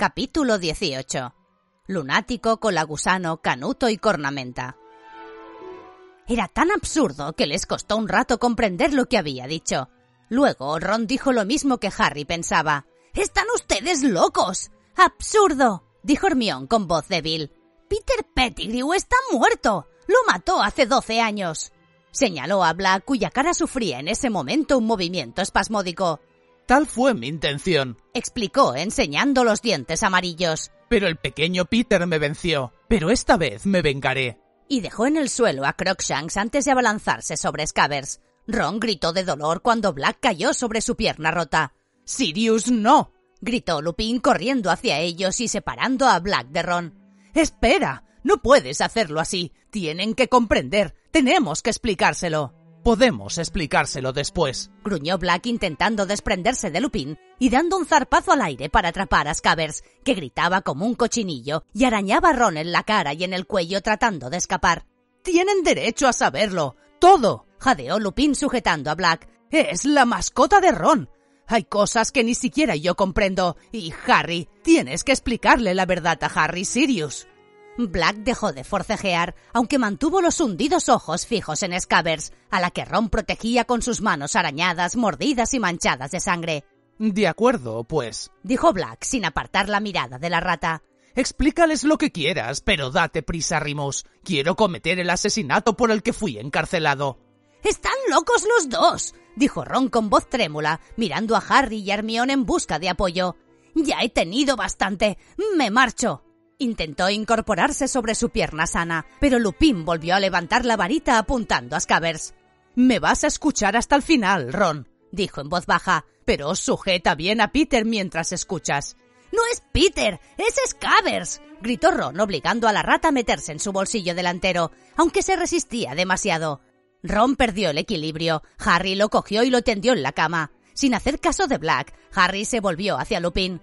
Capítulo 18. Lunático, colagusano, canuto y cornamenta. Era tan absurdo que les costó un rato comprender lo que había dicho. Luego Ron dijo lo mismo que Harry pensaba. ¡Están ustedes locos! ¡Absurdo! dijo Hermión con voz débil. Peter Pettigrew está muerto. Lo mató hace doce años. Señaló a Black, cuya cara sufría en ese momento un movimiento espasmódico. Tal fue mi intención, explicó enseñando los dientes amarillos. Pero el pequeño Peter me venció. Pero esta vez me vengaré. Y dejó en el suelo a Crookshanks antes de abalanzarse sobre Scabbers. Ron gritó de dolor cuando Black cayó sobre su pierna rota. Sirius, no. gritó Lupin corriendo hacia ellos y separando a Black de Ron. Espera. No puedes hacerlo así. Tienen que comprender. Tenemos que explicárselo. Podemos explicárselo después. Gruñó Black intentando desprenderse de Lupin y dando un zarpazo al aire para atrapar a Scabbers, que gritaba como un cochinillo y arañaba a Ron en la cara y en el cuello tratando de escapar. Tienen derecho a saberlo. Todo. jadeó Lupin sujetando a Black. Es la mascota de Ron. Hay cosas que ni siquiera yo comprendo. Y Harry, tienes que explicarle la verdad a Harry Sirius. Black dejó de forcejear, aunque mantuvo los hundidos ojos fijos en Scabbers, a la que Ron protegía con sus manos arañadas, mordidas y manchadas de sangre. De acuerdo, pues, dijo Black sin apartar la mirada de la rata. Explícales lo que quieras, pero date prisa, Rimos. Quiero cometer el asesinato por el que fui encarcelado. Están locos los dos, dijo Ron con voz trémula, mirando a Harry y Hermione en busca de apoyo. Ya he tenido bastante. Me marcho. Intentó incorporarse sobre su pierna sana, pero Lupin volvió a levantar la varita apuntando a Scabbers. Me vas a escuchar hasta el final, Ron, dijo en voz baja, pero sujeta bien a Peter mientras escuchas. No es Peter, es Scabbers, gritó Ron obligando a la rata a meterse en su bolsillo delantero, aunque se resistía demasiado. Ron perdió el equilibrio, Harry lo cogió y lo tendió en la cama. Sin hacer caso de Black, Harry se volvió hacia Lupin.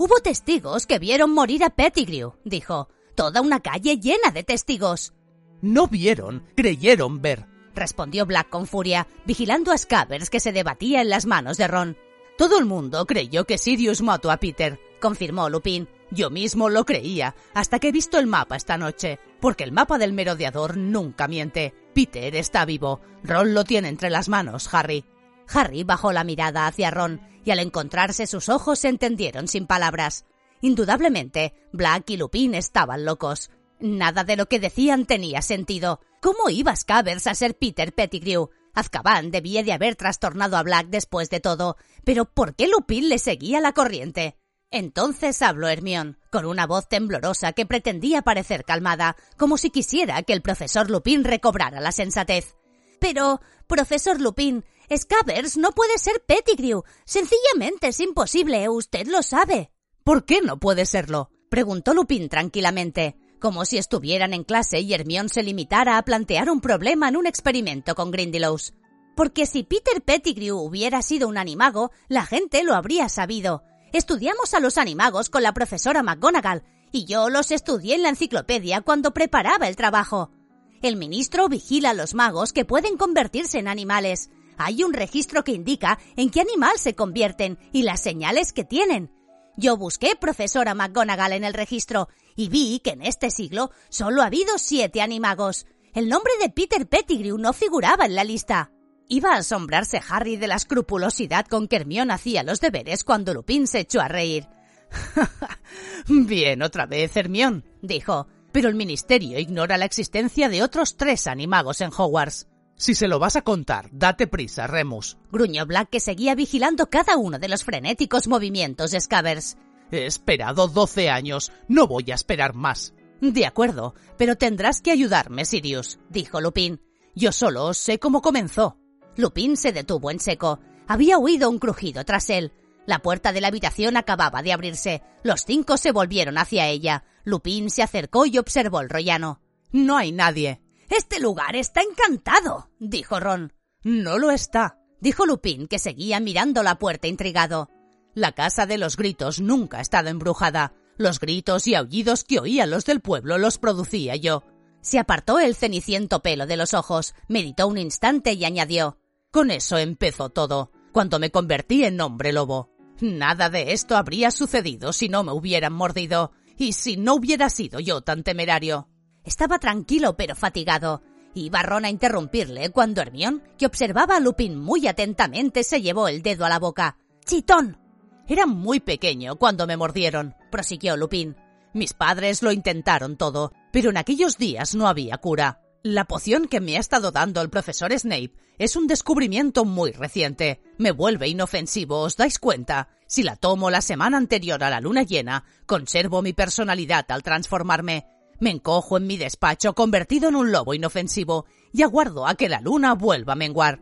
Hubo testigos que vieron morir a Pettigrew, dijo. Toda una calle llena de testigos. No vieron, creyeron ver, respondió Black con furia, vigilando a Scabbers que se debatía en las manos de Ron. Todo el mundo creyó que Sirius mató a Peter, confirmó Lupin. Yo mismo lo creía, hasta que he visto el mapa esta noche, porque el mapa del merodeador nunca miente. Peter está vivo. Ron lo tiene entre las manos, Harry. Harry bajó la mirada hacia Ron y al encontrarse sus ojos se entendieron sin palabras. Indudablemente, Black y Lupin estaban locos. Nada de lo que decían tenía sentido. ¿Cómo iba Scabbers a ser Peter Pettigrew? Azkaban debía de haber trastornado a Black después de todo, pero ¿por qué Lupin le seguía la corriente? Entonces habló Hermión, con una voz temblorosa que pretendía parecer calmada, como si quisiera que el profesor Lupin recobrara la sensatez. Pero, profesor Lupin, Scabbers no puede ser Pettigrew. Sencillamente es imposible, usted lo sabe. ¿Por qué no puede serlo? preguntó Lupin tranquilamente, como si estuvieran en clase y Hermión se limitara a plantear un problema en un experimento con Grindylows. Porque si Peter Pettigrew hubiera sido un animago, la gente lo habría sabido. Estudiamos a los animagos con la profesora McGonagall, y yo los estudié en la enciclopedia cuando preparaba el trabajo. El ministro vigila los magos que pueden convertirse en animales. Hay un registro que indica en qué animal se convierten y las señales que tienen. Yo busqué profesora McGonagall en el registro y vi que en este siglo solo ha habido siete animagos. El nombre de Peter Pettigrew no figuraba en la lista. Iba a asombrarse Harry de la escrupulosidad con que Hermione hacía los deberes cuando Lupin se echó a reír. Bien, otra vez, Hermión, dijo. Pero el ministerio ignora la existencia de otros tres animagos en Hogwarts. Si se lo vas a contar, date prisa, Remus. Gruñó Black que seguía vigilando cada uno de los frenéticos movimientos de Scabbers. He esperado doce años. No voy a esperar más. De acuerdo, pero tendrás que ayudarme, Sirius, dijo Lupin. Yo solo sé cómo comenzó. Lupin se detuvo en seco. Había oído un crujido tras él. La puerta de la habitación acababa de abrirse. Los cinco se volvieron hacia ella. Lupin se acercó y observó el rollano. No hay nadie. Este lugar está encantado, dijo Ron. No lo está, dijo Lupin, que seguía mirando la puerta intrigado. La casa de los gritos nunca ha estado embrujada. Los gritos y aullidos que oían los del pueblo los producía yo. Se apartó el ceniciento pelo de los ojos, meditó un instante y añadió Con eso empezó todo, cuando me convertí en hombre lobo. Nada de esto habría sucedido si no me hubieran mordido, y si no hubiera sido yo tan temerario. Estaba tranquilo pero fatigado. Iba Ron a interrumpirle cuando Hermión, que observaba a Lupin muy atentamente, se llevó el dedo a la boca. ¡Chitón! Era muy pequeño cuando me mordieron, prosiguió Lupin. Mis padres lo intentaron todo, pero en aquellos días no había cura. La poción que me ha estado dando el profesor Snape es un descubrimiento muy reciente. Me vuelve inofensivo, ¿os dais cuenta? Si la tomo la semana anterior a la luna llena, conservo mi personalidad al transformarme. Me encojo en mi despacho convertido en un lobo inofensivo y aguardo a que la luna vuelva a menguar.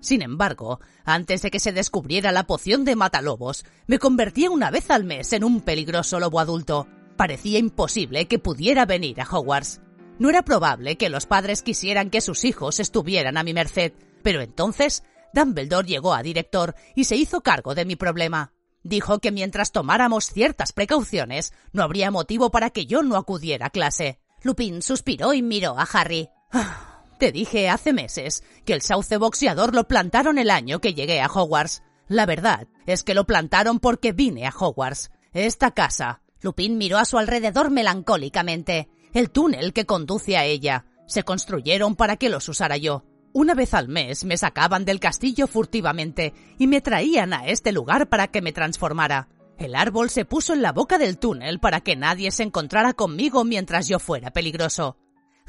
Sin embargo, antes de que se descubriera la poción de matalobos, me convertía una vez al mes en un peligroso lobo adulto. Parecía imposible que pudiera venir a Hogwarts. No era probable que los padres quisieran que sus hijos estuvieran a mi merced, pero entonces Dumbledore llegó a director y se hizo cargo de mi problema. Dijo que mientras tomáramos ciertas precauciones, no habría motivo para que yo no acudiera a clase. Lupin suspiró y miró a Harry. Te dije hace meses que el sauce boxeador lo plantaron el año que llegué a Hogwarts. La verdad es que lo plantaron porque vine a Hogwarts. Esta casa. Lupin miró a su alrededor melancólicamente el túnel que conduce a ella. Se construyeron para que los usara yo. Una vez al mes me sacaban del castillo furtivamente y me traían a este lugar para que me transformara. El árbol se puso en la boca del túnel para que nadie se encontrara conmigo mientras yo fuera peligroso.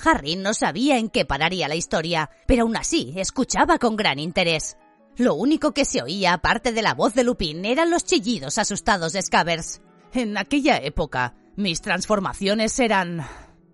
Harry no sabía en qué pararía la historia, pero aún así escuchaba con gran interés. Lo único que se oía aparte de la voz de Lupin eran los chillidos asustados de Scabbers. En aquella época, mis transformaciones eran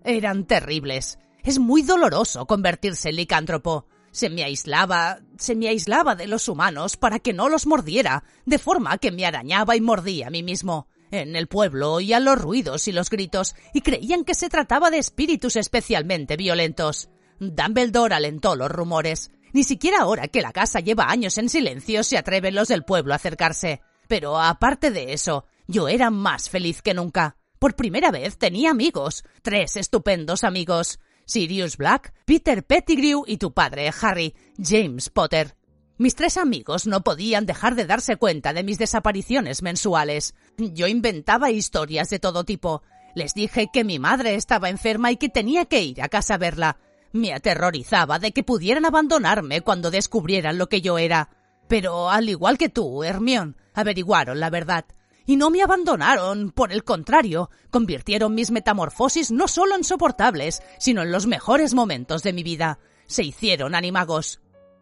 eran terribles. Es muy doloroso convertirse en licántropo. Se me aislaba, se me aislaba de los humanos para que no los mordiera, de forma que me arañaba y mordía a mí mismo. En el pueblo oían los ruidos y los gritos y creían que se trataba de espíritus especialmente violentos. Dumbledore alentó los rumores. Ni siquiera ahora que la casa lleva años en silencio se atreven los del pueblo a acercarse. Pero aparte de eso, yo era más feliz que nunca. Por primera vez tenía amigos, tres estupendos amigos. Sirius Black, Peter Pettigrew y tu padre, Harry, James Potter. Mis tres amigos no podían dejar de darse cuenta de mis desapariciones mensuales. Yo inventaba historias de todo tipo. Les dije que mi madre estaba enferma y que tenía que ir a casa a verla. Me aterrorizaba de que pudieran abandonarme cuando descubrieran lo que yo era. Pero, al igual que tú, Hermión, averiguaron la verdad. Y no me abandonaron, por el contrario, convirtieron mis metamorfosis no solo en soportables, sino en los mejores momentos de mi vida. Se hicieron animagos.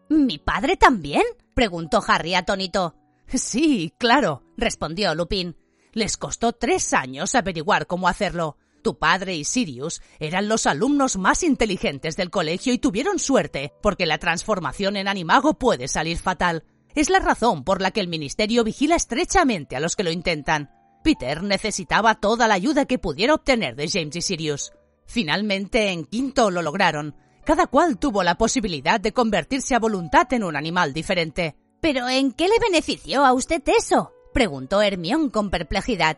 ¿Mi padre también? preguntó Harry atónito. Sí, claro, respondió Lupin. Les costó tres años averiguar cómo hacerlo. Tu padre y Sirius eran los alumnos más inteligentes del colegio y tuvieron suerte, porque la transformación en animago puede salir fatal. Es la razón por la que el Ministerio vigila estrechamente a los que lo intentan. Peter necesitaba toda la ayuda que pudiera obtener de James y Sirius. Finalmente, en quinto lo lograron. Cada cual tuvo la posibilidad de convertirse a voluntad en un animal diferente. ¿Pero en qué le benefició a usted eso? preguntó Hermión con perplejidad.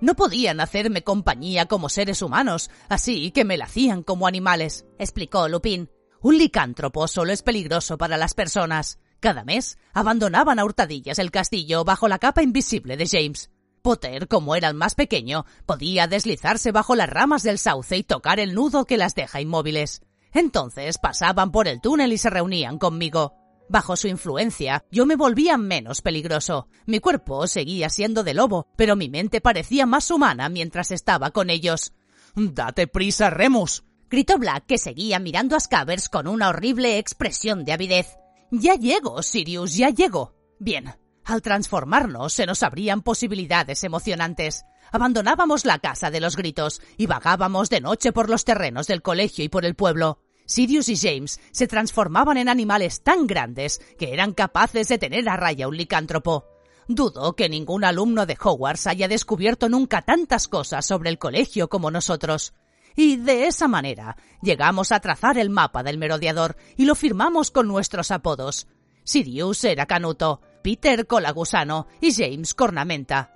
No podían hacerme compañía como seres humanos, así que me la hacían como animales, explicó Lupin. Un licántropo solo es peligroso para las personas. Cada mes abandonaban a hurtadillas el castillo bajo la capa invisible de James. Potter, como era el más pequeño, podía deslizarse bajo las ramas del sauce y tocar el nudo que las deja inmóviles. Entonces pasaban por el túnel y se reunían conmigo. Bajo su influencia, yo me volvía menos peligroso. Mi cuerpo seguía siendo de lobo, pero mi mente parecía más humana mientras estaba con ellos. Date prisa, Remus. gritó Black, que seguía mirando a Scabbers con una horrible expresión de avidez. Ya llego, Sirius, ya llego. Bien, al transformarnos se nos abrían posibilidades emocionantes. Abandonábamos la casa de los gritos y vagábamos de noche por los terrenos del colegio y por el pueblo. Sirius y James se transformaban en animales tan grandes que eran capaces de tener a raya un licántropo. Dudo que ningún alumno de Hogwarts haya descubierto nunca tantas cosas sobre el colegio como nosotros. Y de esa manera llegamos a trazar el mapa del merodeador y lo firmamos con nuestros apodos. Sirius era Canuto, Peter Colagusano y James Cornamenta.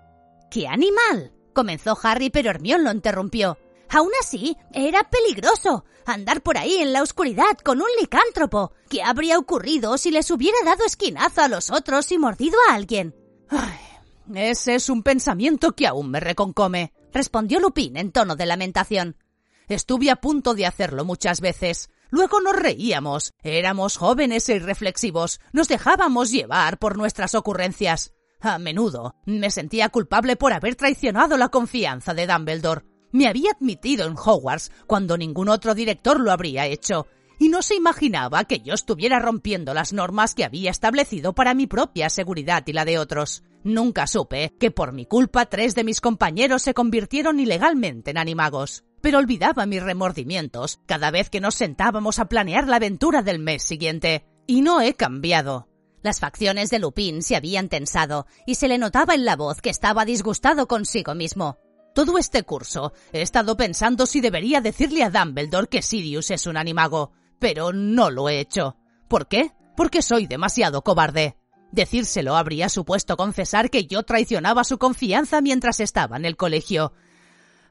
¡Qué animal! comenzó Harry, pero Hermione lo interrumpió. Aún así, era peligroso andar por ahí en la oscuridad con un licántropo. ¿Qué habría ocurrido si les hubiera dado esquinazo a los otros y mordido a alguien? Ay, ese es un pensamiento que aún me reconcome, respondió Lupin en tono de lamentación. Estuve a punto de hacerlo muchas veces. Luego nos reíamos. Éramos jóvenes e irreflexivos. Nos dejábamos llevar por nuestras ocurrencias. A menudo me sentía culpable por haber traicionado la confianza de Dumbledore. Me había admitido en Hogwarts cuando ningún otro director lo habría hecho, y no se imaginaba que yo estuviera rompiendo las normas que había establecido para mi propia seguridad y la de otros. Nunca supe que por mi culpa tres de mis compañeros se convirtieron ilegalmente en animagos pero olvidaba mis remordimientos cada vez que nos sentábamos a planear la aventura del mes siguiente. Y no he cambiado. Las facciones de Lupin se habían tensado y se le notaba en la voz que estaba disgustado consigo mismo. Todo este curso he estado pensando si debería decirle a Dumbledore que Sirius es un animago, pero no lo he hecho. ¿Por qué? Porque soy demasiado cobarde. Decírselo habría supuesto confesar que yo traicionaba su confianza mientras estaba en el colegio.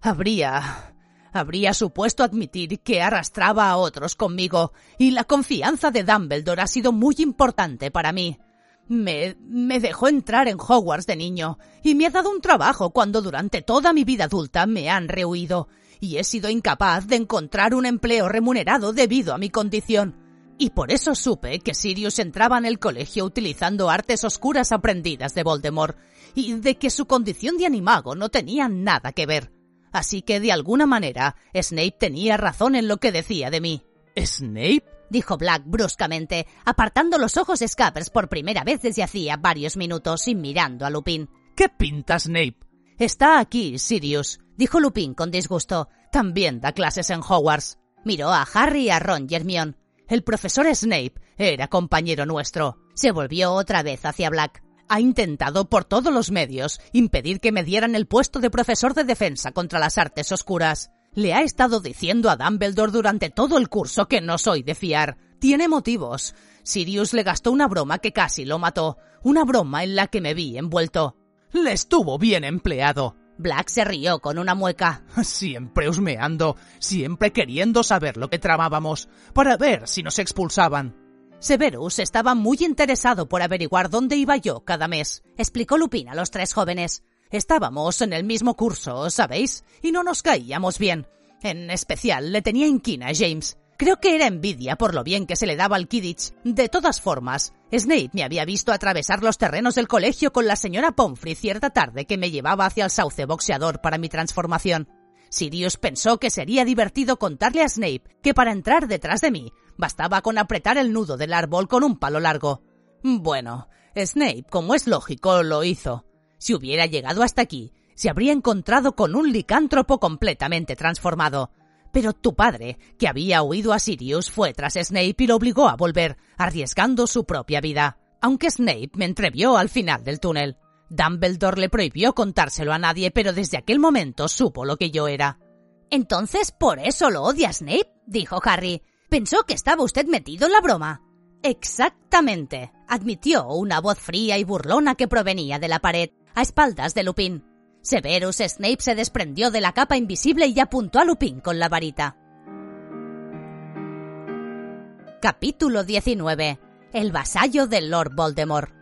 Habría habría supuesto admitir que arrastraba a otros conmigo, y la confianza de Dumbledore ha sido muy importante para mí. Me, me dejó entrar en Hogwarts de niño, y me ha dado un trabajo cuando durante toda mi vida adulta me han rehuido, y he sido incapaz de encontrar un empleo remunerado debido a mi condición. Y por eso supe que Sirius entraba en el colegio utilizando artes oscuras aprendidas de Voldemort, y de que su condición de animago no tenía nada que ver. Así que de alguna manera Snape tenía razón en lo que decía de mí. ¿Snape? dijo Black bruscamente, apartando los ojos de Scabbers por primera vez desde hacía varios minutos y mirando a Lupin. ¿Qué pinta Snape? Está aquí, Sirius, dijo Lupin con disgusto. También da clases en Hogwarts. Miró a Harry y a Ron y Hermione. El profesor Snape era compañero nuestro. Se volvió otra vez hacia Black ha intentado por todos los medios impedir que me dieran el puesto de profesor de defensa contra las artes oscuras. Le ha estado diciendo a Dumbledore durante todo el curso que no soy de fiar. Tiene motivos. Sirius le gastó una broma que casi lo mató. Una broma en la que me vi envuelto. Le estuvo bien empleado. Black se rió con una mueca. Siempre husmeando, siempre queriendo saber lo que tramábamos, para ver si nos expulsaban. Severus estaba muy interesado por averiguar dónde iba yo cada mes, explicó Lupin a los tres jóvenes. Estábamos en el mismo curso, ¿sabéis? Y no nos caíamos bien. En especial le tenía inquina a James. Creo que era envidia por lo bien que se le daba al Kidditch. De todas formas, Snape me había visto atravesar los terrenos del colegio con la señora Pomfrey cierta tarde que me llevaba hacia el sauce boxeador para mi transformación. Sirius pensó que sería divertido contarle a Snape que para entrar detrás de mí bastaba con apretar el nudo del árbol con un palo largo. Bueno, Snape, como es lógico, lo hizo. Si hubiera llegado hasta aquí, se habría encontrado con un licántropo completamente transformado. Pero tu padre, que había huido a Sirius, fue tras Snape y lo obligó a volver, arriesgando su propia vida. Aunque Snape me entrevió al final del túnel. Dumbledore le prohibió contárselo a nadie, pero desde aquel momento supo lo que yo era. Entonces, ¿por eso lo odia Snape? dijo Harry. Pensó que estaba usted metido en la broma. Exactamente, admitió una voz fría y burlona que provenía de la pared, a espaldas de Lupin. Severus Snape se desprendió de la capa invisible y apuntó a Lupin con la varita. Capítulo 19. El vasallo de Lord Voldemort.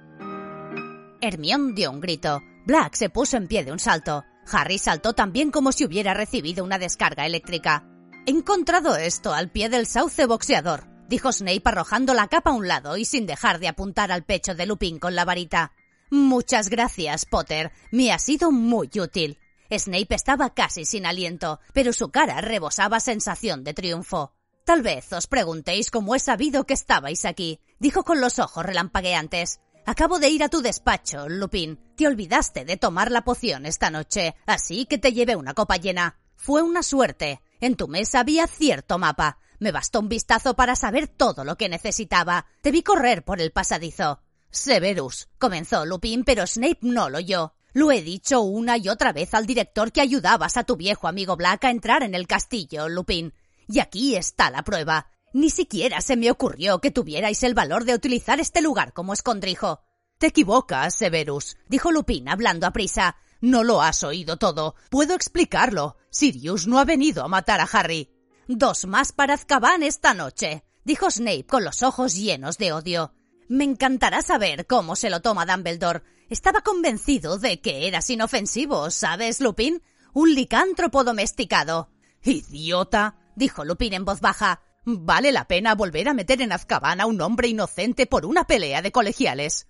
Hermione dio un grito. Black se puso en pie de un salto. Harry saltó también como si hubiera recibido una descarga eléctrica. He encontrado esto al pie del sauce boxeador, dijo Snape arrojando la capa a un lado y sin dejar de apuntar al pecho de Lupin con la varita. Muchas gracias, Potter. Me ha sido muy útil. Snape estaba casi sin aliento, pero su cara rebosaba sensación de triunfo. Tal vez os preguntéis cómo he sabido que estabais aquí, dijo con los ojos relampagueantes. Acabo de ir a tu despacho, Lupin. Te olvidaste de tomar la poción esta noche, así que te llevé una copa llena. Fue una suerte. En tu mesa había cierto mapa. Me bastó un vistazo para saber todo lo que necesitaba. Te vi correr por el pasadizo. Severus, comenzó Lupin, pero Snape no lo oyó. Lo he dicho una y otra vez al director que ayudabas a tu viejo amigo Black a entrar en el castillo, Lupin. Y aquí está la prueba. Ni siquiera se me ocurrió que tuvierais el valor de utilizar este lugar como escondrijo. Te equivocas, Severus, dijo Lupin hablando a prisa. No lo has oído todo. Puedo explicarlo. Sirius no ha venido a matar a Harry. Dos más para Azkaban esta noche, dijo Snape con los ojos llenos de odio. Me encantará saber cómo se lo toma Dumbledore. Estaba convencido de que eras inofensivo, ¿sabes, Lupin? Un licántropo domesticado. Idiota, dijo Lupin en voz baja. Vale la pena volver a meter en Azkaban a un hombre inocente por una pelea de colegiales.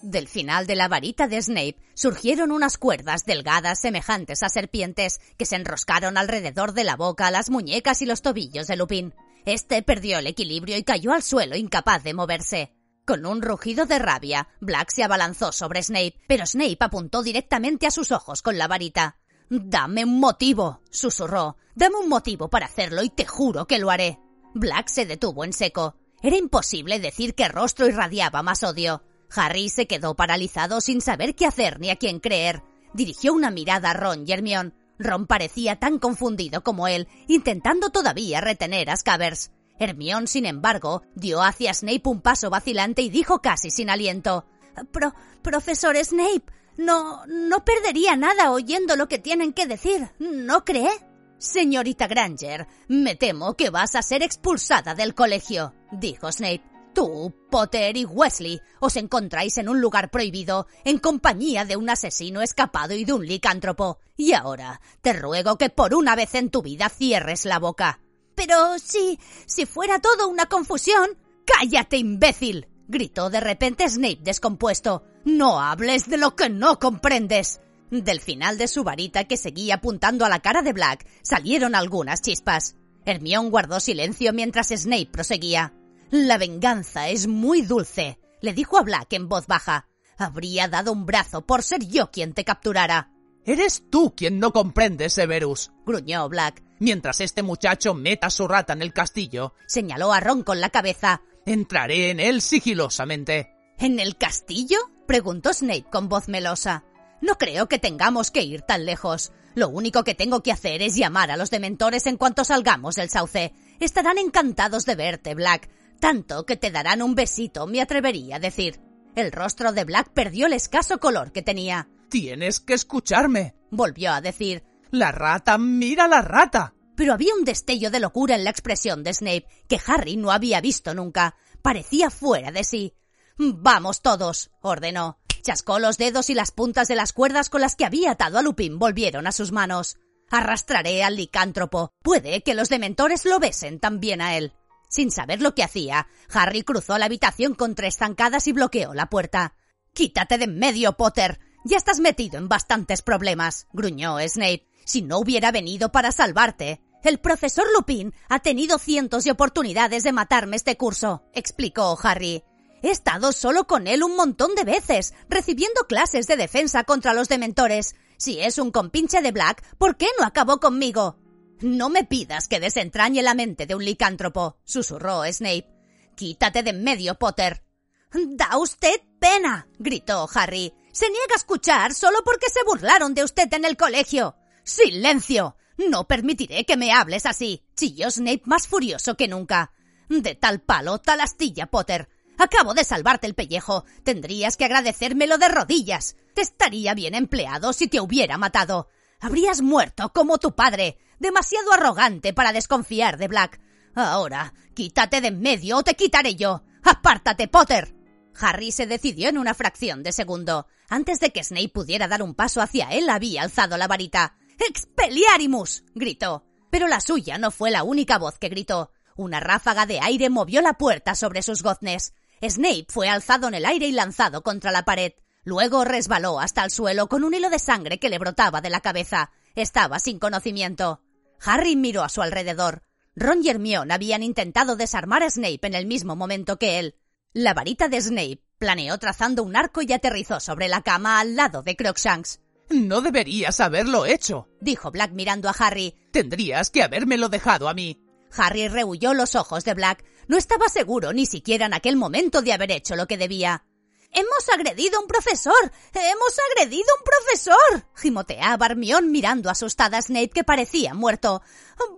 Del final de la varita de Snape surgieron unas cuerdas delgadas semejantes a serpientes que se enroscaron alrededor de la boca, las muñecas y los tobillos de Lupin. Este perdió el equilibrio y cayó al suelo incapaz de moverse. Con un rugido de rabia, Black se abalanzó sobre Snape, pero Snape apuntó directamente a sus ojos con la varita. Dame un motivo, susurró. Dame un motivo para hacerlo y te juro que lo haré. Black se detuvo en seco. Era imposible decir qué rostro irradiaba más odio. Harry se quedó paralizado sin saber qué hacer ni a quién creer. Dirigió una mirada a Ron y Hermione. Ron parecía tan confundido como él, intentando todavía retener a Scabbers. Hermione, sin embargo, dio hacia Snape un paso vacilante y dijo casi sin aliento: Pro profesor Snape, no, no perdería nada oyendo lo que tienen que decir, ¿no cree? Señorita Granger, me temo que vas a ser expulsada del colegio, dijo Snape. Tú, Potter y Wesley os encontráis en un lugar prohibido, en compañía de un asesino escapado y de un licántropo. Y ahora te ruego que por una vez en tu vida cierres la boca. Pero si. si fuera todo una confusión. ¡Cállate, imbécil! gritó de repente Snape descompuesto. No hables de lo que no comprendes. Del final de su varita que seguía apuntando a la cara de Black salieron algunas chispas. Hermión guardó silencio mientras Snape proseguía. La venganza es muy dulce, le dijo a Black en voz baja. Habría dado un brazo por ser yo quien te capturara. Eres tú quien no comprende, Severus, gruñó Black. Mientras este muchacho meta su rata en el castillo, señaló a Ron con la cabeza. Entraré en él sigilosamente. ¿En el castillo? preguntó Snape con voz melosa. No creo que tengamos que ir tan lejos. Lo único que tengo que hacer es llamar a los dementores en cuanto salgamos del sauce. Estarán encantados de verte, Black. Tanto que te darán un besito, me atrevería a decir. El rostro de Black perdió el escaso color que tenía. Tienes que escucharme, volvió a decir. La rata, mira la rata. Pero había un destello de locura en la expresión de Snape que Harry no había visto nunca. Parecía fuera de sí. Vamos todos, ordenó. Chascó los dedos y las puntas de las cuerdas con las que había atado a Lupin volvieron a sus manos. Arrastraré al licántropo. Puede que los dementores lo besen también a él. Sin saber lo que hacía, Harry cruzó la habitación con tres zancadas y bloqueó la puerta. Quítate de en medio, Potter. Ya estás metido en bastantes problemas, gruñó Snape. Si no hubiera venido para salvarte. El profesor Lupin ha tenido cientos de oportunidades de matarme este curso, explicó Harry. He estado solo con él un montón de veces, recibiendo clases de defensa contra los dementores. Si es un compinche de Black, ¿por qué no acabó conmigo? No me pidas que desentrañe la mente de un licántropo, susurró Snape. Quítate de en medio, Potter. Da usted pena, gritó Harry. Se niega a escuchar solo porque se burlaron de usted en el colegio. ¡Silencio! No permitiré que me hables así, chilló Snape más furioso que nunca. De tal palo, tal astilla, Potter. Acabo de salvarte el pellejo. Tendrías que agradecérmelo de rodillas. Te estaría bien empleado si te hubiera matado. Habrías muerto como tu padre demasiado arrogante para desconfiar de Black. Ahora, quítate de en medio o te quitaré yo. ¡Apártate, Potter! Harry se decidió en una fracción de segundo. Antes de que Snape pudiera dar un paso hacia él, había alzado la varita. ¡Expelliarmus! gritó. Pero la suya no fue la única voz que gritó. Una ráfaga de aire movió la puerta sobre sus goznes. Snape fue alzado en el aire y lanzado contra la pared. Luego resbaló hasta el suelo con un hilo de sangre que le brotaba de la cabeza. Estaba sin conocimiento. Harry miró a su alrededor. Ron y Hermione habían intentado desarmar a Snape en el mismo momento que él. La varita de Snape planeó trazando un arco y aterrizó sobre la cama al lado de Crookshanks. No deberías haberlo hecho, dijo Black mirando a Harry. Tendrías que habérmelo dejado a mí. Harry rehuyó los ojos de Black. No estaba seguro ni siquiera en aquel momento de haber hecho lo que debía. Hemos agredido a un profesor. Hemos agredido a un profesor. gimoteaba Hermión mirando asustada a Snape que parecía muerto.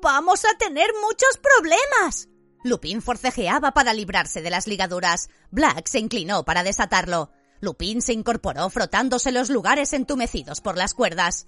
Vamos a tener muchos problemas. Lupin forcejeaba para librarse de las ligaduras. Black se inclinó para desatarlo. Lupin se incorporó frotándose los lugares entumecidos por las cuerdas.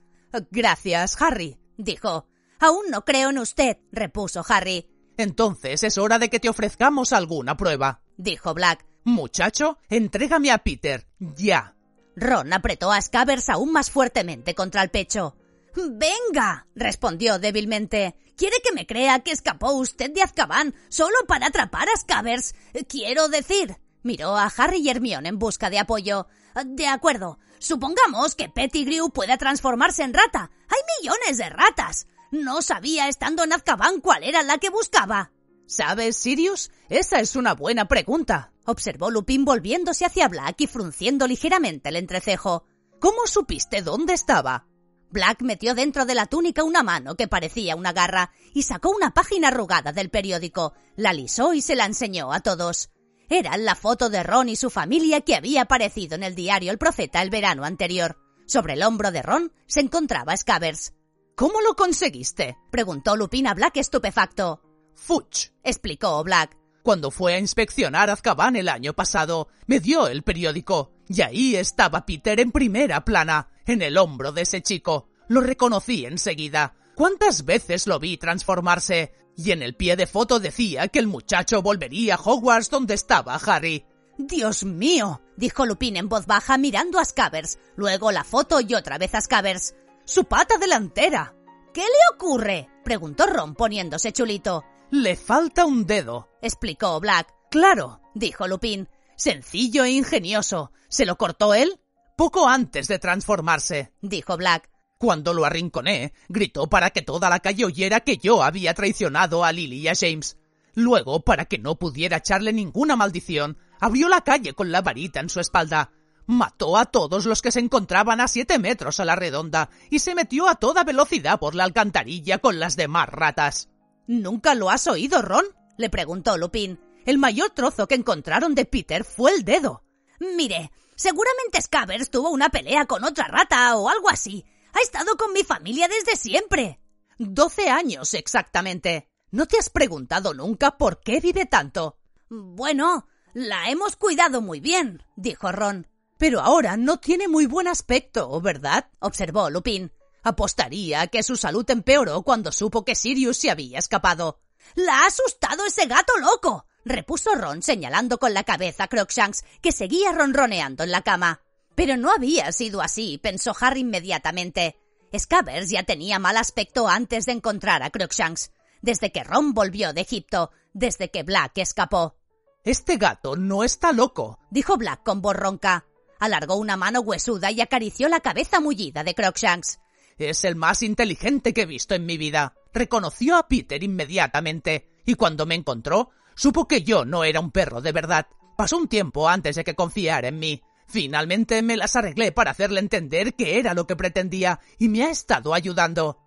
Gracias, Harry, dijo. Aún no creo en usted, repuso Harry. Entonces es hora de que te ofrezcamos alguna prueba, dijo Black. Muchacho, entrégame a Peter, ya. Ron apretó a Scabbers aún más fuertemente contra el pecho. Venga, respondió débilmente. ¿Quiere que me crea que escapó usted de Azkaban solo para atrapar a Scabbers? Quiero decir. Miró a Harry y Hermione en busca de apoyo. De acuerdo. Supongamos que Pettigrew pueda transformarse en rata. Hay millones de ratas. No sabía estando en Azkaban cuál era la que buscaba. ¿Sabes, Sirius? Esa es una buena pregunta, observó Lupin volviéndose hacia Black y frunciendo ligeramente el entrecejo. ¿Cómo supiste dónde estaba? Black metió dentro de la túnica una mano que parecía una garra y sacó una página arrugada del periódico, la lisó y se la enseñó a todos. Era la foto de Ron y su familia que había aparecido en el diario El Profeta el verano anterior. Sobre el hombro de Ron se encontraba Scabbers. ¿Cómo lo conseguiste? preguntó Lupin a Black estupefacto. Fuch, explicó Black. Cuando fue a inspeccionar Azkaban el año pasado, me dio el periódico, y ahí estaba Peter en primera plana, en el hombro de ese chico. Lo reconocí enseguida. ¿Cuántas veces lo vi transformarse? Y en el pie de foto decía que el muchacho volvería a Hogwarts donde estaba Harry. Dios mío, dijo Lupin en voz baja mirando a Scabbers, luego la foto y otra vez a Scabbers. Su pata delantera. ¿Qué le ocurre? preguntó Ron poniéndose chulito. Le falta un dedo, explicó Black. Claro, dijo Lupin. Sencillo e ingenioso. ¿Se lo cortó él? Poco antes de transformarse, dijo Black. Cuando lo arrinconé, gritó para que toda la calle oyera que yo había traicionado a Lily y a James. Luego, para que no pudiera echarle ninguna maldición, abrió la calle con la varita en su espalda. Mató a todos los que se encontraban a siete metros a la redonda y se metió a toda velocidad por la alcantarilla con las demás ratas. ¿Nunca lo has oído, Ron? le preguntó Lupin. El mayor trozo que encontraron de Peter fue el dedo. Mire, seguramente Scabbers tuvo una pelea con otra rata o algo así. Ha estado con mi familia desde siempre. Doce años exactamente. ¿No te has preguntado nunca por qué vive tanto? Bueno, la hemos cuidado muy bien, dijo Ron. Pero ahora no tiene muy buen aspecto, ¿verdad? observó Lupin. Apostaría que su salud empeoró cuando supo que Sirius se había escapado. ¡La ha asustado ese gato loco! repuso Ron señalando con la cabeza a Crookshanks, que seguía ronroneando en la cama. Pero no había sido así, pensó Harry inmediatamente. Scabbers ya tenía mal aspecto antes de encontrar a Crookshanks, desde que Ron volvió de Egipto, desde que Black escapó. Este gato no está loco, dijo Black con voz ronca. Alargó una mano huesuda y acarició la cabeza mullida de Crookshanks. Es el más inteligente que he visto en mi vida. Reconoció a Peter inmediatamente, y cuando me encontró, supo que yo no era un perro de verdad. Pasó un tiempo antes de que confiara en mí. Finalmente me las arreglé para hacerle entender que era lo que pretendía, y me ha estado ayudando.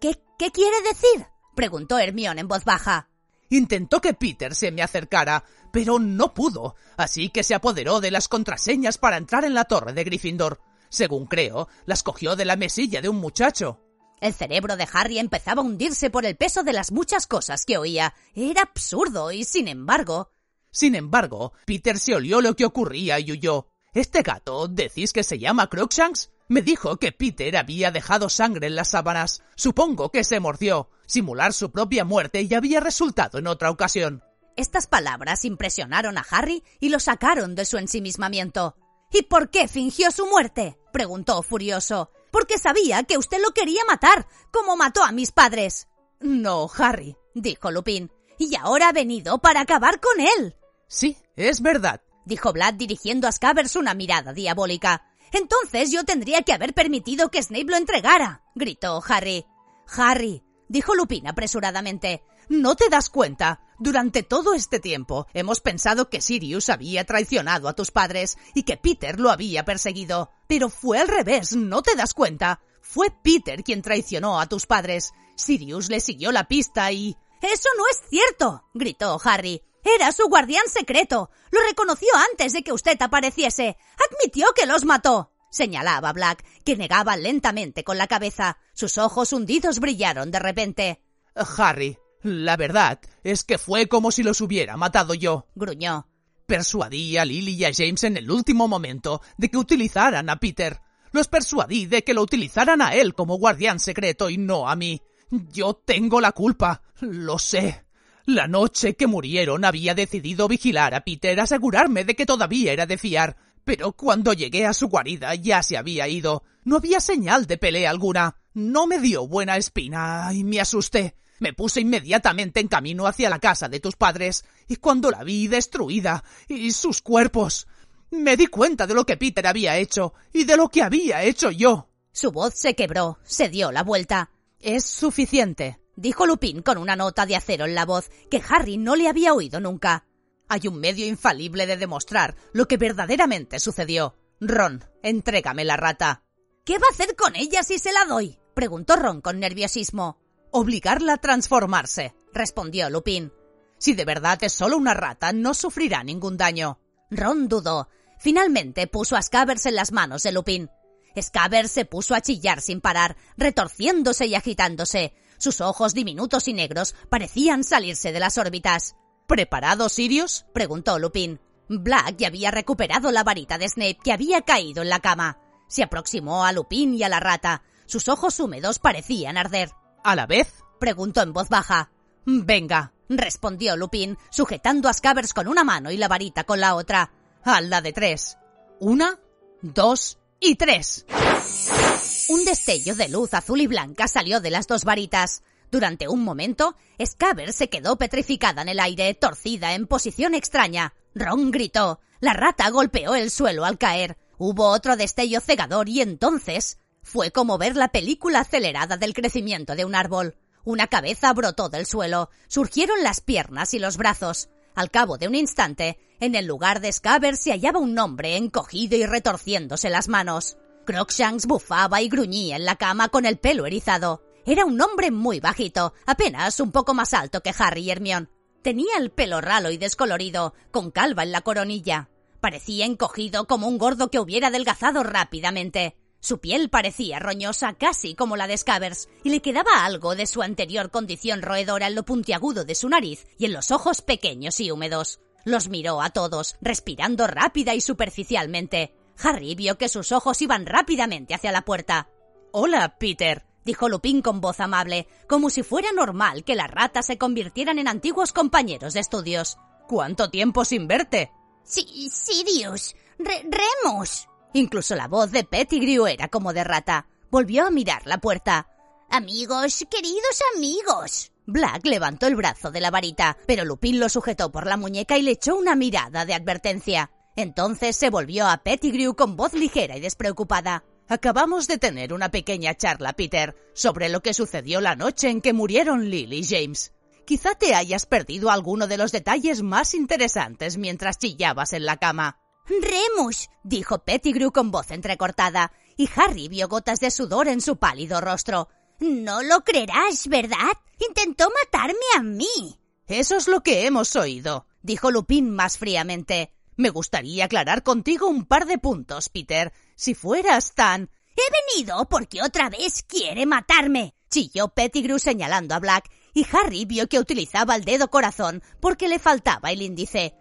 ¿Qué, qué quiere decir? preguntó Hermione en voz baja. Intentó que Peter se me acercara, pero no pudo, así que se apoderó de las contraseñas para entrar en la torre de Gryffindor. Según creo, las cogió de la mesilla de un muchacho. El cerebro de Harry empezaba a hundirse por el peso de las muchas cosas que oía. Era absurdo y, sin embargo... Sin embargo, Peter se olió lo que ocurría y huyó. ¿Este gato decís que se llama Crookshanks? Me dijo que Peter había dejado sangre en las sábanas. Supongo que se mordió. Simular su propia muerte y había resultado en otra ocasión. Estas palabras impresionaron a Harry y lo sacaron de su ensimismamiento. ¿Y por qué fingió su muerte? preguntó furioso. Porque sabía que usted lo quería matar, como mató a mis padres. No, Harry, dijo Lupin. Y ahora ha venido para acabar con él. Sí, es verdad, dijo Vlad dirigiendo a Scabbers una mirada diabólica. Entonces yo tendría que haber permitido que Snape lo entregara, gritó Harry. Harry, dijo Lupin apresuradamente. ¿No te das cuenta? Durante todo este tiempo hemos pensado que Sirius había traicionado a tus padres y que Peter lo había perseguido. Pero fue al revés, ¿no te das cuenta? Fue Peter quien traicionó a tus padres. Sirius le siguió la pista y... Eso no es cierto, gritó Harry. Era su guardián secreto. Lo reconoció antes de que usted apareciese. Admitió que los mató. Señalaba Black, que negaba lentamente con la cabeza. Sus ojos hundidos brillaron de repente. Harry, la verdad es que fue como si los hubiera matado yo. Gruñó. Persuadí a Lily y a James en el último momento de que utilizaran a Peter. Los persuadí de que lo utilizaran a él como guardián secreto y no a mí. Yo tengo la culpa. Lo sé. La noche que murieron había decidido vigilar a Peter, asegurarme de que todavía era de fiar. Pero cuando llegué a su guarida ya se había ido. No había señal de pelea alguna. No me dio buena espina y me asusté. Me puse inmediatamente en camino hacia la casa de tus padres, y cuando la vi destruida, y sus cuerpos, me di cuenta de lo que Peter había hecho, y de lo que había hecho yo. Su voz se quebró, se dio la vuelta. Es suficiente, dijo Lupin con una nota de acero en la voz que Harry no le había oído nunca. Hay un medio infalible de demostrar lo que verdaderamente sucedió. Ron, entrégame la rata. ¿Qué va a hacer con ella si se la doy? preguntó Ron con nerviosismo. Obligarla a transformarse, respondió Lupin. Si de verdad es solo una rata, no sufrirá ningún daño. Ron dudó. Finalmente puso a Scabbers en las manos de Lupin. Scabbers se puso a chillar sin parar, retorciéndose y agitándose. Sus ojos diminutos y negros parecían salirse de las órbitas. ¿Preparado, Sirius? preguntó Lupin. Black ya había recuperado la varita de Snape que había caído en la cama. Se aproximó a Lupin y a la rata. Sus ojos húmedos parecían arder. ¿A la vez? preguntó en voz baja. Venga, respondió Lupin, sujetando a Scabbers con una mano y la varita con la otra. A la de tres. Una, dos y tres. Un destello de luz azul y blanca salió de las dos varitas. Durante un momento, Scabbers se quedó petrificada en el aire, torcida en posición extraña. Ron gritó. La rata golpeó el suelo al caer. Hubo otro destello cegador y entonces fue como ver la película acelerada del crecimiento de un árbol. Una cabeza brotó del suelo, surgieron las piernas y los brazos. Al cabo de un instante, en el lugar de Scabbers se hallaba un hombre encogido y retorciéndose las manos. Crookshanks bufaba y gruñía en la cama con el pelo erizado. Era un hombre muy bajito, apenas un poco más alto que Harry y Hermione. Tenía el pelo ralo y descolorido, con calva en la coronilla. Parecía encogido como un gordo que hubiera adelgazado rápidamente. Su piel parecía roñosa casi como la de Scabbers, y le quedaba algo de su anterior condición roedora en lo puntiagudo de su nariz y en los ojos pequeños y húmedos. Los miró a todos, respirando rápida y superficialmente. Harry vio que sus ojos iban rápidamente hacia la puerta. Hola, Peter, dijo Lupin con voz amable, como si fuera normal que las ratas se convirtieran en antiguos compañeros de estudios. ¿Cuánto tiempo sin verte? Sí, Sirius. Remus. Incluso la voz de Pettigrew era como de rata. Volvió a mirar la puerta. Amigos, queridos amigos. Black levantó el brazo de la varita, pero Lupin lo sujetó por la muñeca y le echó una mirada de advertencia. Entonces se volvió a Pettigrew con voz ligera y despreocupada. Acabamos de tener una pequeña charla, Peter, sobre lo que sucedió la noche en que murieron Lily y James. Quizá te hayas perdido alguno de los detalles más interesantes mientras chillabas en la cama. Remus, dijo Pettigrew con voz entrecortada, y Harry vio gotas de sudor en su pálido rostro. No lo creerás, ¿verdad? Intentó matarme a mí. Eso es lo que hemos oído, dijo Lupin más fríamente. Me gustaría aclarar contigo un par de puntos, Peter. Si fueras tan... He venido porque otra vez quiere matarme, chilló Pettigrew señalando a Black, y Harry vio que utilizaba el dedo corazón porque le faltaba el índice.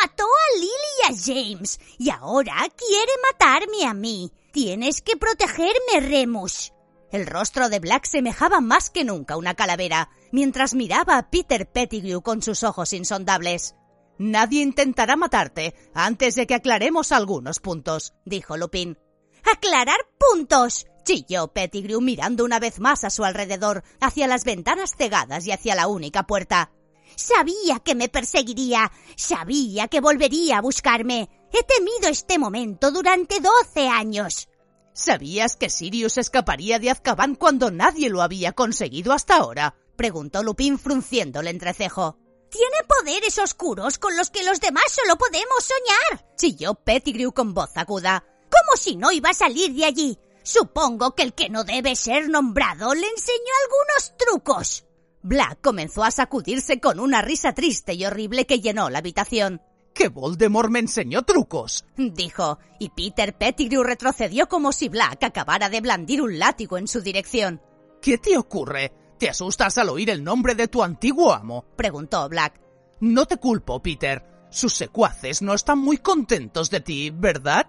Mató a Lily y a James y ahora quiere matarme a mí. Tienes que protegerme, Remus. El rostro de Black semejaba más que nunca una calavera, mientras miraba a Peter Pettigrew con sus ojos insondables. Nadie intentará matarte antes de que aclaremos algunos puntos, dijo Lupin. ¡Aclarar puntos! chilló Pettigrew mirando una vez más a su alrededor, hacia las ventanas cegadas y hacia la única puerta. Sabía que me perseguiría, sabía que volvería a buscarme. He temido este momento durante doce años. ¿Sabías que Sirius escaparía de Azkaban cuando nadie lo había conseguido hasta ahora? preguntó Lupin frunciendo el entrecejo. Tiene poderes oscuros con los que los demás solo podemos soñar. Chilló Pettigrew con voz aguda. Como si no iba a salir de allí. Supongo que el que no debe ser nombrado le enseñó algunos trucos. Black comenzó a sacudirse con una risa triste y horrible que llenó la habitación. ¡Que Voldemort me enseñó trucos! dijo, y Peter Pettigrew retrocedió como si Black acabara de blandir un látigo en su dirección. ¿Qué te ocurre? ¿Te asustas al oír el nombre de tu antiguo amo? preguntó Black. No te culpo, Peter. Sus secuaces no están muy contentos de ti, ¿verdad?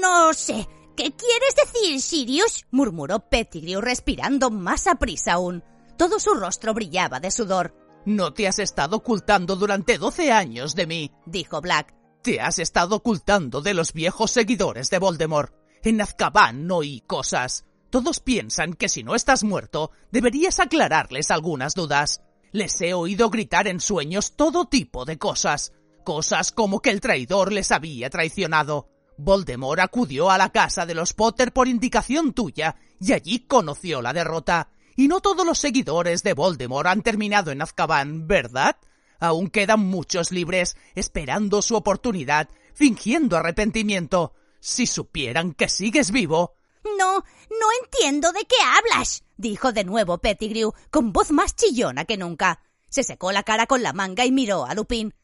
No sé. ¿Qué quieres decir, Sirius? murmuró Pettigrew respirando más a prisa aún. Todo su rostro brillaba de sudor. No te has estado ocultando durante doce años de mí, dijo Black. Te has estado ocultando de los viejos seguidores de Voldemort. En Azkaban no oí cosas. Todos piensan que si no estás muerto, deberías aclararles algunas dudas. Les he oído gritar en sueños todo tipo de cosas. Cosas como que el traidor les había traicionado. Voldemort acudió a la casa de los Potter por indicación tuya y allí conoció la derrota. Y no todos los seguidores de Voldemort han terminado en Azkaban, ¿verdad? Aún quedan muchos libres, esperando su oportunidad, fingiendo arrepentimiento. Si supieran que sigues vivo, no, no entiendo de qué hablas, dijo de nuevo Pettigrew, con voz más chillona que nunca. Se secó la cara con la manga y miró a Lupin.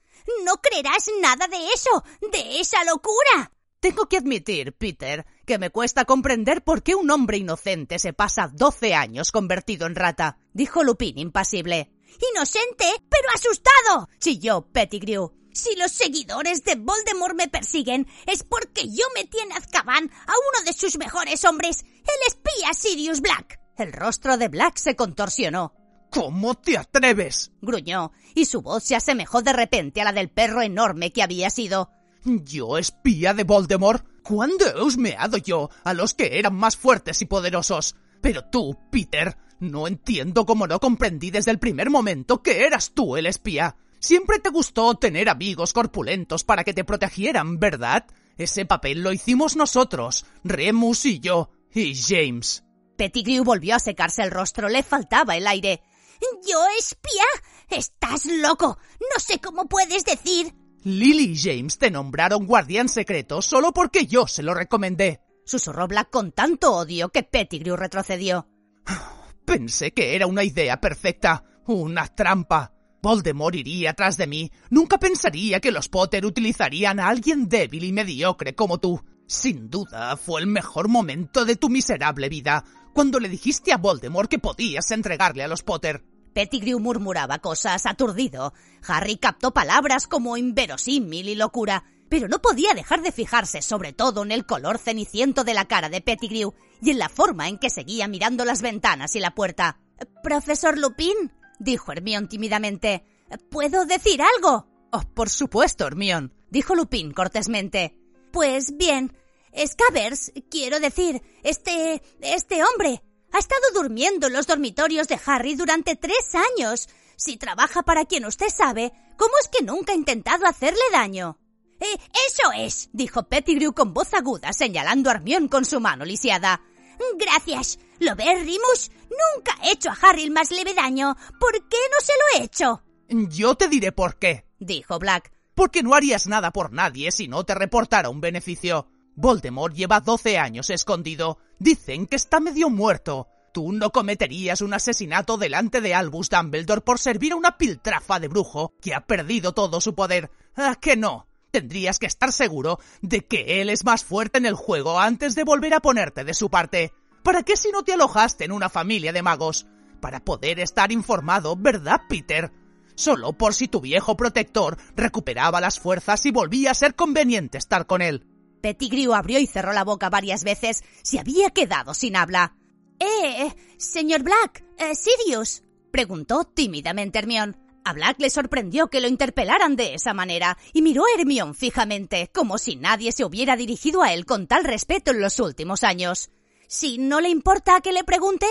No creerás nada de eso, de esa locura. Tengo que admitir, Peter, que me cuesta comprender por qué un hombre inocente se pasa doce años convertido en rata, dijo Lupin impasible. Inocente, pero asustado, chilló Pettigrew. Si los seguidores de Voldemort me persiguen, es porque yo metí en Azkaban a uno de sus mejores hombres, el espía Sirius Black. El rostro de Black se contorsionó. ¿Cómo te atreves? gruñó, y su voz se asemejó de repente a la del perro enorme que había sido. ¿Yo espía de Voldemort? ¿Cuándo he husmeado yo a los que eran más fuertes y poderosos? Pero tú, Peter, no entiendo cómo no comprendí desde el primer momento que eras tú el espía. Siempre te gustó tener amigos corpulentos para que te protegieran, ¿verdad? Ese papel lo hicimos nosotros, Remus y yo, y James. Pettigrew volvió a secarse el rostro, le faltaba el aire. ¿Yo espía? Estás loco. No sé cómo puedes decir. Lily y James te nombraron guardián secreto solo porque yo se lo recomendé. Susurró Black con tanto odio que Pettigrew retrocedió. Pensé que era una idea perfecta, una trampa. Voldemort iría tras de mí. Nunca pensaría que los Potter utilizarían a alguien débil y mediocre como tú. Sin duda fue el mejor momento de tu miserable vida, cuando le dijiste a Voldemort que podías entregarle a los Potter. Pettigrew murmuraba cosas aturdido. Harry captó palabras como inverosímil y locura, pero no podía dejar de fijarse sobre todo en el color ceniciento de la cara de Pettigrew y en la forma en que seguía mirando las ventanas y la puerta. Profesor Lupin, dijo Hermión tímidamente. ¿Puedo decir algo? Oh, por supuesto, Hermión, dijo Lupin cortésmente. Pues bien, Scavers, quiero decir, este. este hombre, ha estado durmiendo en los dormitorios de Harry durante tres años. Si trabaja para quien usted sabe, ¿cómo es que nunca ha intentado hacerle daño? Eh, eso es, dijo Pettigrew con voz aguda, señalando a Hermión con su mano lisiada. Gracias. ¿Lo ves, Rimus? Nunca he hecho a Harry el más leve daño. ¿Por qué no se lo he hecho? Yo te diré por qué, dijo Black. Porque no harías nada por nadie si no te reportara un beneficio. Voldemort lleva doce años escondido. Dicen que está medio muerto. Tú no cometerías un asesinato delante de Albus Dumbledore por servir a una piltrafa de brujo que ha perdido todo su poder. ¿A que no? Tendrías que estar seguro de que él es más fuerte en el juego antes de volver a ponerte de su parte. ¿Para qué si no te alojaste en una familia de magos? Para poder estar informado, ¿verdad, Peter? Solo por si tu viejo protector recuperaba las fuerzas y volvía a ser conveniente estar con él. Pettigrew abrió y cerró la boca varias veces. Se había quedado sin habla. Eh, señor Black, eh, Sirius, preguntó tímidamente Hermión. A Black le sorprendió que lo interpelaran de esa manera y miró a Hermión fijamente, como si nadie se hubiera dirigido a él con tal respeto en los últimos años. Si no le importa que le pregunte,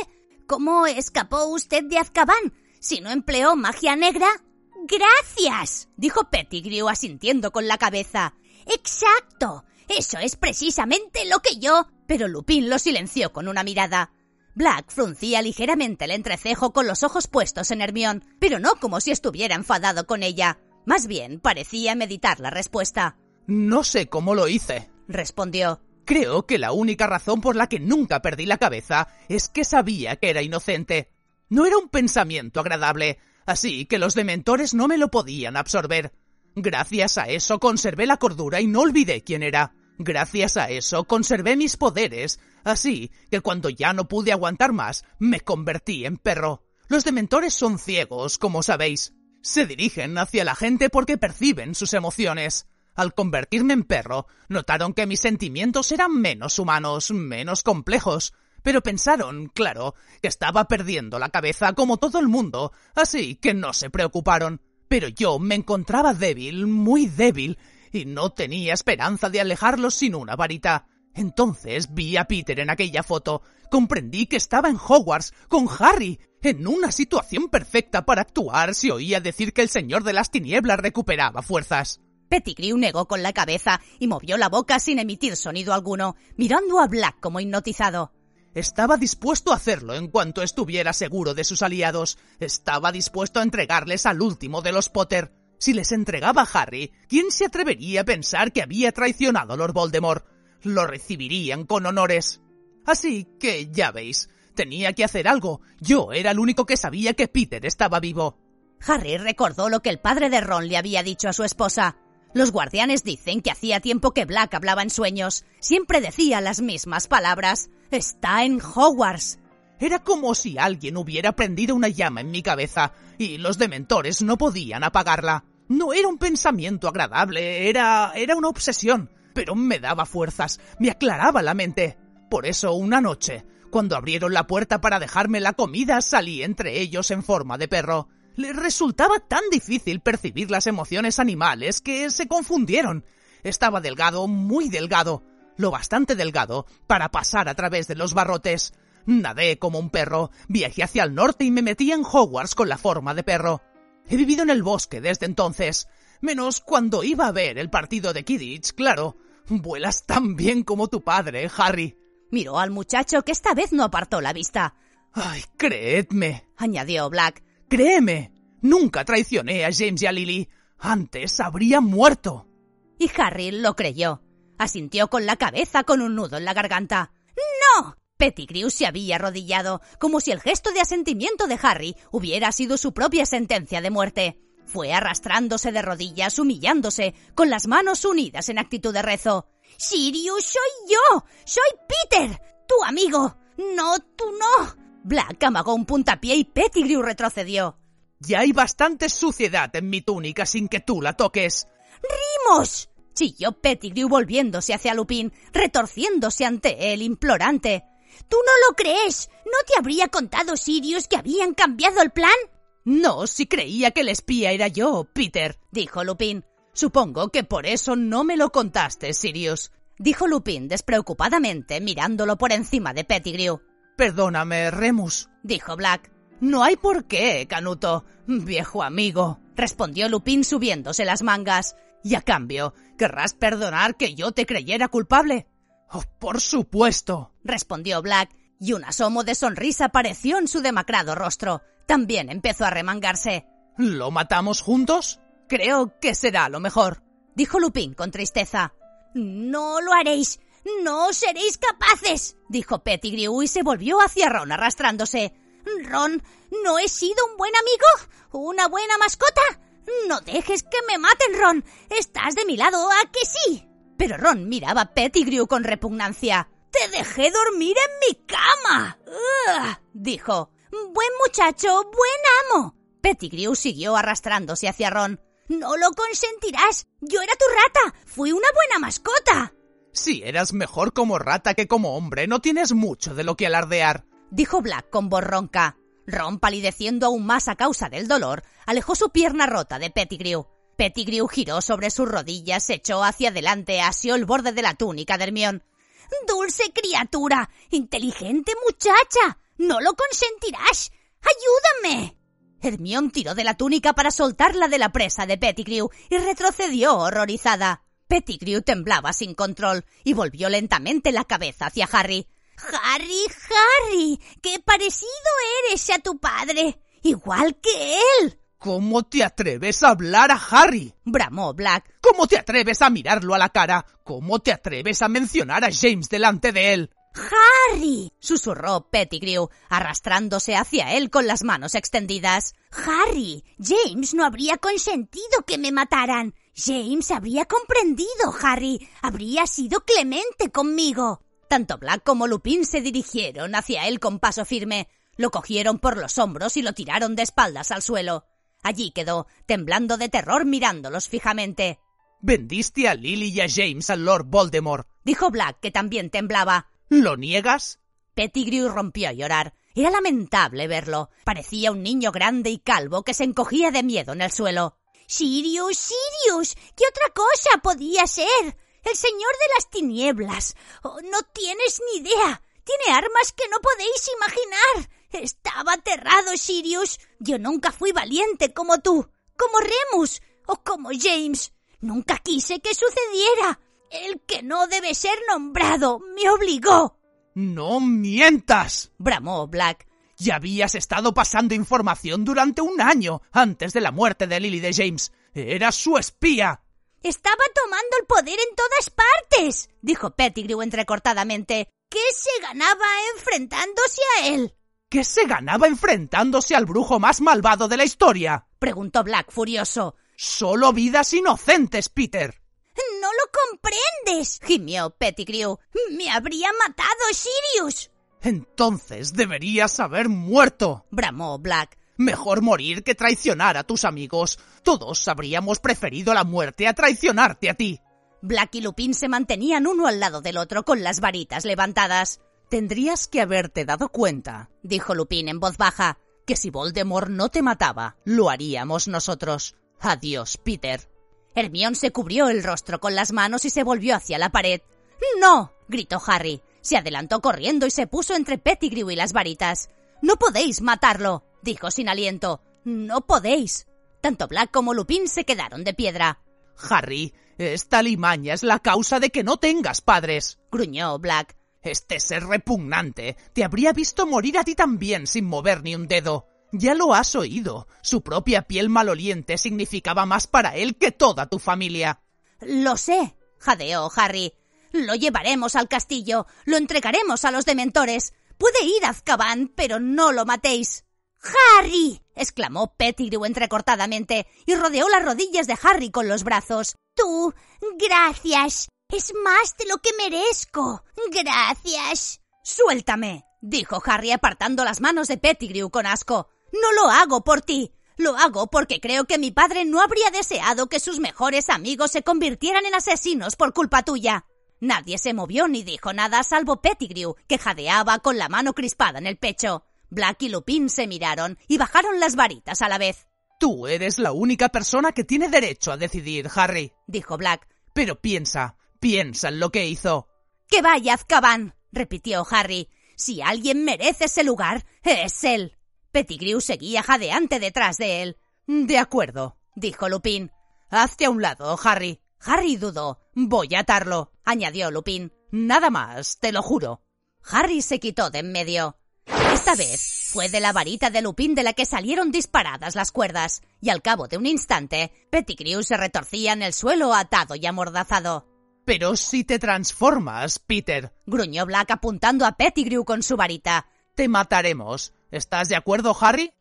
¿cómo escapó usted de Azkaban? Si no empleó magia negra. Gracias, dijo Pettigrew asintiendo con la cabeza. Exacto. Eso es precisamente lo que yo. Pero Lupin lo silenció con una mirada. Black fruncía ligeramente el entrecejo con los ojos puestos en Hermión, pero no como si estuviera enfadado con ella. Más bien parecía meditar la respuesta. No sé cómo lo hice, respondió. Creo que la única razón por la que nunca perdí la cabeza es que sabía que era inocente. No era un pensamiento agradable, así que los dementores no me lo podían absorber. Gracias a eso conservé la cordura y no olvidé quién era. Gracias a eso conservé mis poderes, así que cuando ya no pude aguantar más, me convertí en perro. Los dementores son ciegos, como sabéis. Se dirigen hacia la gente porque perciben sus emociones. Al convertirme en perro, notaron que mis sentimientos eran menos humanos, menos complejos, pero pensaron, claro, que estaba perdiendo la cabeza como todo el mundo, así que no se preocuparon. Pero yo me encontraba débil, muy débil, y no tenía esperanza de alejarlos sin una varita. Entonces vi a Peter en aquella foto. Comprendí que estaba en Hogwarts con Harry, en una situación perfecta para actuar si oía decir que el Señor de las Tinieblas recuperaba fuerzas. Pettigrew negó con la cabeza y movió la boca sin emitir sonido alguno, mirando a Black como hipnotizado. Estaba dispuesto a hacerlo en cuanto estuviera seguro de sus aliados. Estaba dispuesto a entregarles al último de los Potter. Si les entregaba a Harry, ¿quién se atrevería a pensar que había traicionado a Lord Voldemort? Lo recibirían con honores. Así que, ya veis, tenía que hacer algo. Yo era el único que sabía que Peter estaba vivo. Harry recordó lo que el padre de Ron le había dicho a su esposa. Los guardianes dicen que hacía tiempo que Black hablaba en sueños. Siempre decía las mismas palabras. Está en Hogwarts. Era como si alguien hubiera prendido una llama en mi cabeza y los dementores no podían apagarla. No era un pensamiento agradable, era. era una obsesión, pero me daba fuerzas, me aclaraba la mente. Por eso una noche, cuando abrieron la puerta para dejarme la comida, salí entre ellos en forma de perro. Les resultaba tan difícil percibir las emociones animales que se confundieron. Estaba delgado, muy delgado, lo bastante delgado para pasar a través de los barrotes. Nadé como un perro, viajé hacia el norte y me metí en Hogwarts con la forma de perro. He vivido en el bosque desde entonces, menos cuando iba a ver el partido de Kidditch, claro. Vuelas tan bien como tu padre, Harry. Miró al muchacho que esta vez no apartó la vista. Ay, creedme, añadió Black. Créeme, nunca traicioné a James y a Lily. Antes habría muerto. Y Harry lo creyó. Asintió con la cabeza con un nudo en la garganta. ¡No! Pettigrew se había arrodillado, como si el gesto de asentimiento de Harry hubiera sido su propia sentencia de muerte. Fue arrastrándose de rodillas, humillándose, con las manos unidas en actitud de rezo. Sirius, soy yo. Soy Peter, tu amigo. No, tú no. Black amagó un puntapié y Pettigrew retrocedió. Ya hay bastante suciedad en mi túnica sin que tú la toques. ¡Rimos! chilló Pettigrew volviéndose hacia Lupin, retorciéndose ante él, implorante. ¿Tú no lo crees? ¿No te habría contado Sirius que habían cambiado el plan? No, si creía que el espía era yo, Peter, dijo Lupin. Supongo que por eso no me lo contaste, Sirius, dijo Lupin despreocupadamente, mirándolo por encima de Pettigrew. Perdóname, Remus, dijo Black. No hay por qué, Canuto, viejo amigo, respondió Lupin subiéndose las mangas. Y a cambio, ¿querrás perdonar que yo te creyera culpable? Oh, por supuesto, respondió Black, y un asomo de sonrisa apareció en su demacrado rostro. También empezó a remangarse. ¿Lo matamos juntos? Creo que será lo mejor, dijo Lupin con tristeza. No lo haréis. No seréis capaces, dijo Pettigrew y se volvió hacia Ron arrastrándose. Ron, ¿no he sido un buen amigo? ¿Una buena mascota? No dejes que me maten, Ron. Estás de mi lado, ¿a que sí? Pero Ron miraba a Pettigrew con repugnancia. Te dejé dormir en mi cama. dijo. Buen muchacho, buen amo. Pettigrew siguió arrastrándose hacia Ron. No lo consentirás. Yo era tu rata. Fui una buena mascota. Si eras mejor como rata que como hombre, no tienes mucho de lo que alardear, dijo Black con voz ronca. Ron, palideciendo aún más a causa del dolor, alejó su pierna rota de Pettigrew. Pettigrew giró sobre sus rodillas, se echó hacia adelante, asió el borde de la túnica de Hermión. Dulce criatura, inteligente muchacha, no lo consentirás. Ayúdame. Hermión tiró de la túnica para soltarla de la presa de Pettigrew y retrocedió horrorizada. Pettigrew temblaba sin control y volvió lentamente la cabeza hacia Harry. Harry, Harry, qué parecido eres a tu padre, igual que él. ¿Cómo te atreves a hablar a Harry? bramó Black. ¿Cómo te atreves a mirarlo a la cara? ¿Cómo te atreves a mencionar a James delante de él? Harry, susurró Pettigrew, arrastrándose hacia él con las manos extendidas. Harry, James no habría consentido que me mataran. James habría comprendido, Harry. Habría sido clemente conmigo. Tanto Black como Lupin se dirigieron hacia él con paso firme. Lo cogieron por los hombros y lo tiraron de espaldas al suelo. Allí quedó, temblando de terror mirándolos fijamente. Vendiste a Lily y a James al Lord Voldemort, dijo Black, que también temblaba. ¿Lo niegas? Pettigrew rompió a llorar. Era lamentable verlo. Parecía un niño grande y calvo que se encogía de miedo en el suelo. Sirius, Sirius, ¿qué otra cosa podía ser? El señor de las tinieblas. Oh, no tienes ni idea. Tiene armas que no podéis imaginar. Estaba aterrado, Sirius. Yo nunca fui valiente como tú, como Remus o como James. Nunca quise que sucediera. El que no debe ser nombrado me obligó. No mientas. bramó Black. Ya habías estado pasando información durante un año antes de la muerte de Lily de James. Era su espía. Estaba tomando el poder en todas partes, dijo Pettigrew entrecortadamente. ¿Qué se ganaba enfrentándose a él? ¿Qué se ganaba enfrentándose al brujo más malvado de la historia? preguntó Black furioso. Solo vidas inocentes, Peter. No lo comprendes, gimió Pettigrew. Me habría matado Sirius. Entonces deberías haber muerto, bramó Black. Mejor morir que traicionar a tus amigos. Todos habríamos preferido la muerte a traicionarte a ti. Black y Lupin se mantenían uno al lado del otro con las varitas levantadas. Tendrías que haberte dado cuenta, dijo Lupin en voz baja, que si Voldemort no te mataba, lo haríamos nosotros. Adiós, Peter. Hermión se cubrió el rostro con las manos y se volvió hacia la pared. ¡No! gritó Harry. Se adelantó corriendo y se puso entre Pettigrew y las varitas. No podéis matarlo, dijo sin aliento. No podéis. Tanto Black como Lupin se quedaron de piedra. Harry, esta limaña es la causa de que no tengas padres, gruñó Black. Este ser repugnante te habría visto morir a ti también sin mover ni un dedo. Ya lo has oído. Su propia piel maloliente significaba más para él que toda tu familia. Lo sé, jadeó Harry. Lo llevaremos al castillo, lo entregaremos a los dementores. Puede ir a Azkaban, pero no lo matéis. ¡Harry! exclamó Pettigrew entrecortadamente y rodeó las rodillas de Harry con los brazos. Tú, gracias. Es más de lo que merezco. Gracias. Suéltame, dijo Harry apartando las manos de Pettigrew con asco. No lo hago por ti. Lo hago porque creo que mi padre no habría deseado que sus mejores amigos se convirtieran en asesinos por culpa tuya. Nadie se movió ni dijo nada salvo Pettigrew, que jadeaba con la mano crispada en el pecho. Black y Lupin se miraron y bajaron las varitas a la vez. Tú eres la única persona que tiene derecho a decidir, Harry, dijo Black. Pero piensa, piensa en lo que hizo. Que vaya Azkaban, repitió Harry. Si alguien merece ese lugar, es él. Pettigrew seguía jadeante detrás de él. De acuerdo, dijo Lupin. Hazte a un lado, Harry. Harry dudó. Voy a atarlo, añadió Lupin. Nada más, te lo juro. Harry se quitó de en medio. Esta vez fue de la varita de Lupin de la que salieron disparadas las cuerdas, y al cabo de un instante, Pettigrew se retorcía en el suelo atado y amordazado. Pero si te transformas, Peter, gruñó Black apuntando a Pettigrew con su varita. Te mataremos. ¿Estás de acuerdo, Harry?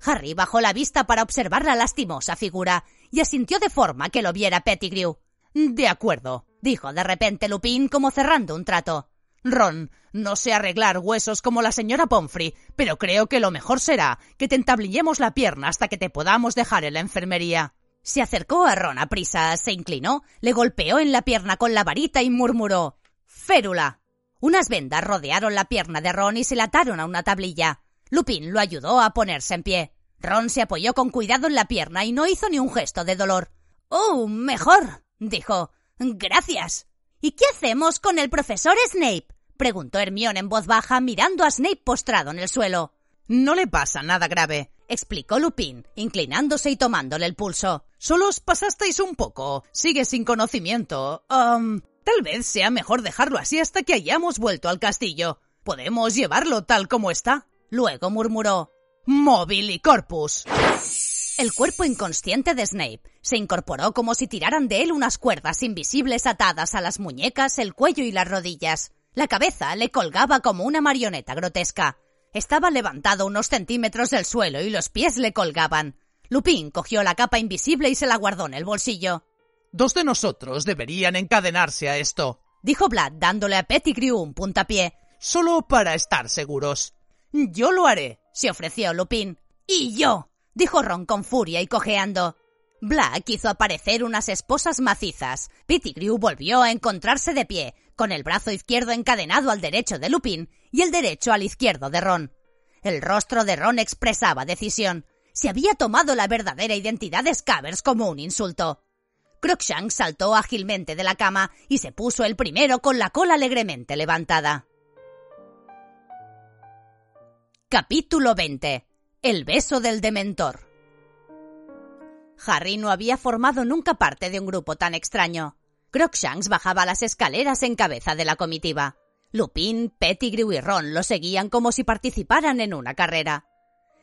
Harry bajó la vista para observar la lastimosa figura y asintió de forma que lo viera Pettigrew. De acuerdo, dijo de repente Lupin como cerrando un trato. Ron, no sé arreglar huesos como la señora Pomfrey, pero creo que lo mejor será que te entablillemos la pierna hasta que te podamos dejar en la enfermería. Se acercó a Ron a prisa, se inclinó, le golpeó en la pierna con la varita y murmuró Férula. Unas vendas rodearon la pierna de Ron y se la ataron a una tablilla. Lupin lo ayudó a ponerse en pie. Ron se apoyó con cuidado en la pierna y no hizo ni un gesto de dolor. Oh, mejor, dijo. Gracias. ¿Y qué hacemos con el profesor Snape? preguntó Hermione en voz baja mirando a Snape postrado en el suelo. No le pasa nada grave, explicó Lupin, inclinándose y tomándole el pulso. Solo os pasasteis un poco. Sigue sin conocimiento. Um, tal vez sea mejor dejarlo así hasta que hayamos vuelto al castillo. Podemos llevarlo tal como está. Luego murmuró Móvil y Corpus. El cuerpo inconsciente de Snape se incorporó como si tiraran de él unas cuerdas invisibles atadas a las muñecas, el cuello y las rodillas. La cabeza le colgaba como una marioneta grotesca. Estaba levantado unos centímetros del suelo y los pies le colgaban. Lupin cogió la capa invisible y se la guardó en el bolsillo. Dos de nosotros deberían encadenarse a esto, dijo Vlad dándole a Pettigrew un puntapié. Solo para estar seguros. Yo lo haré, se ofreció Lupin. Y yo, dijo Ron con furia y cojeando. Black hizo aparecer unas esposas macizas. Pettigrew volvió a encontrarse de pie, con el brazo izquierdo encadenado al derecho de Lupin y el derecho al izquierdo de Ron. El rostro de Ron expresaba decisión. Se había tomado la verdadera identidad de Scabbers como un insulto. Crookshank saltó ágilmente de la cama y se puso el primero con la cola alegremente levantada. Capítulo 20. El beso del dementor. Harry no había formado nunca parte de un grupo tan extraño. Crookshanks bajaba las escaleras en cabeza de la comitiva. Lupin, Pettigrew y Ron lo seguían como si participaran en una carrera.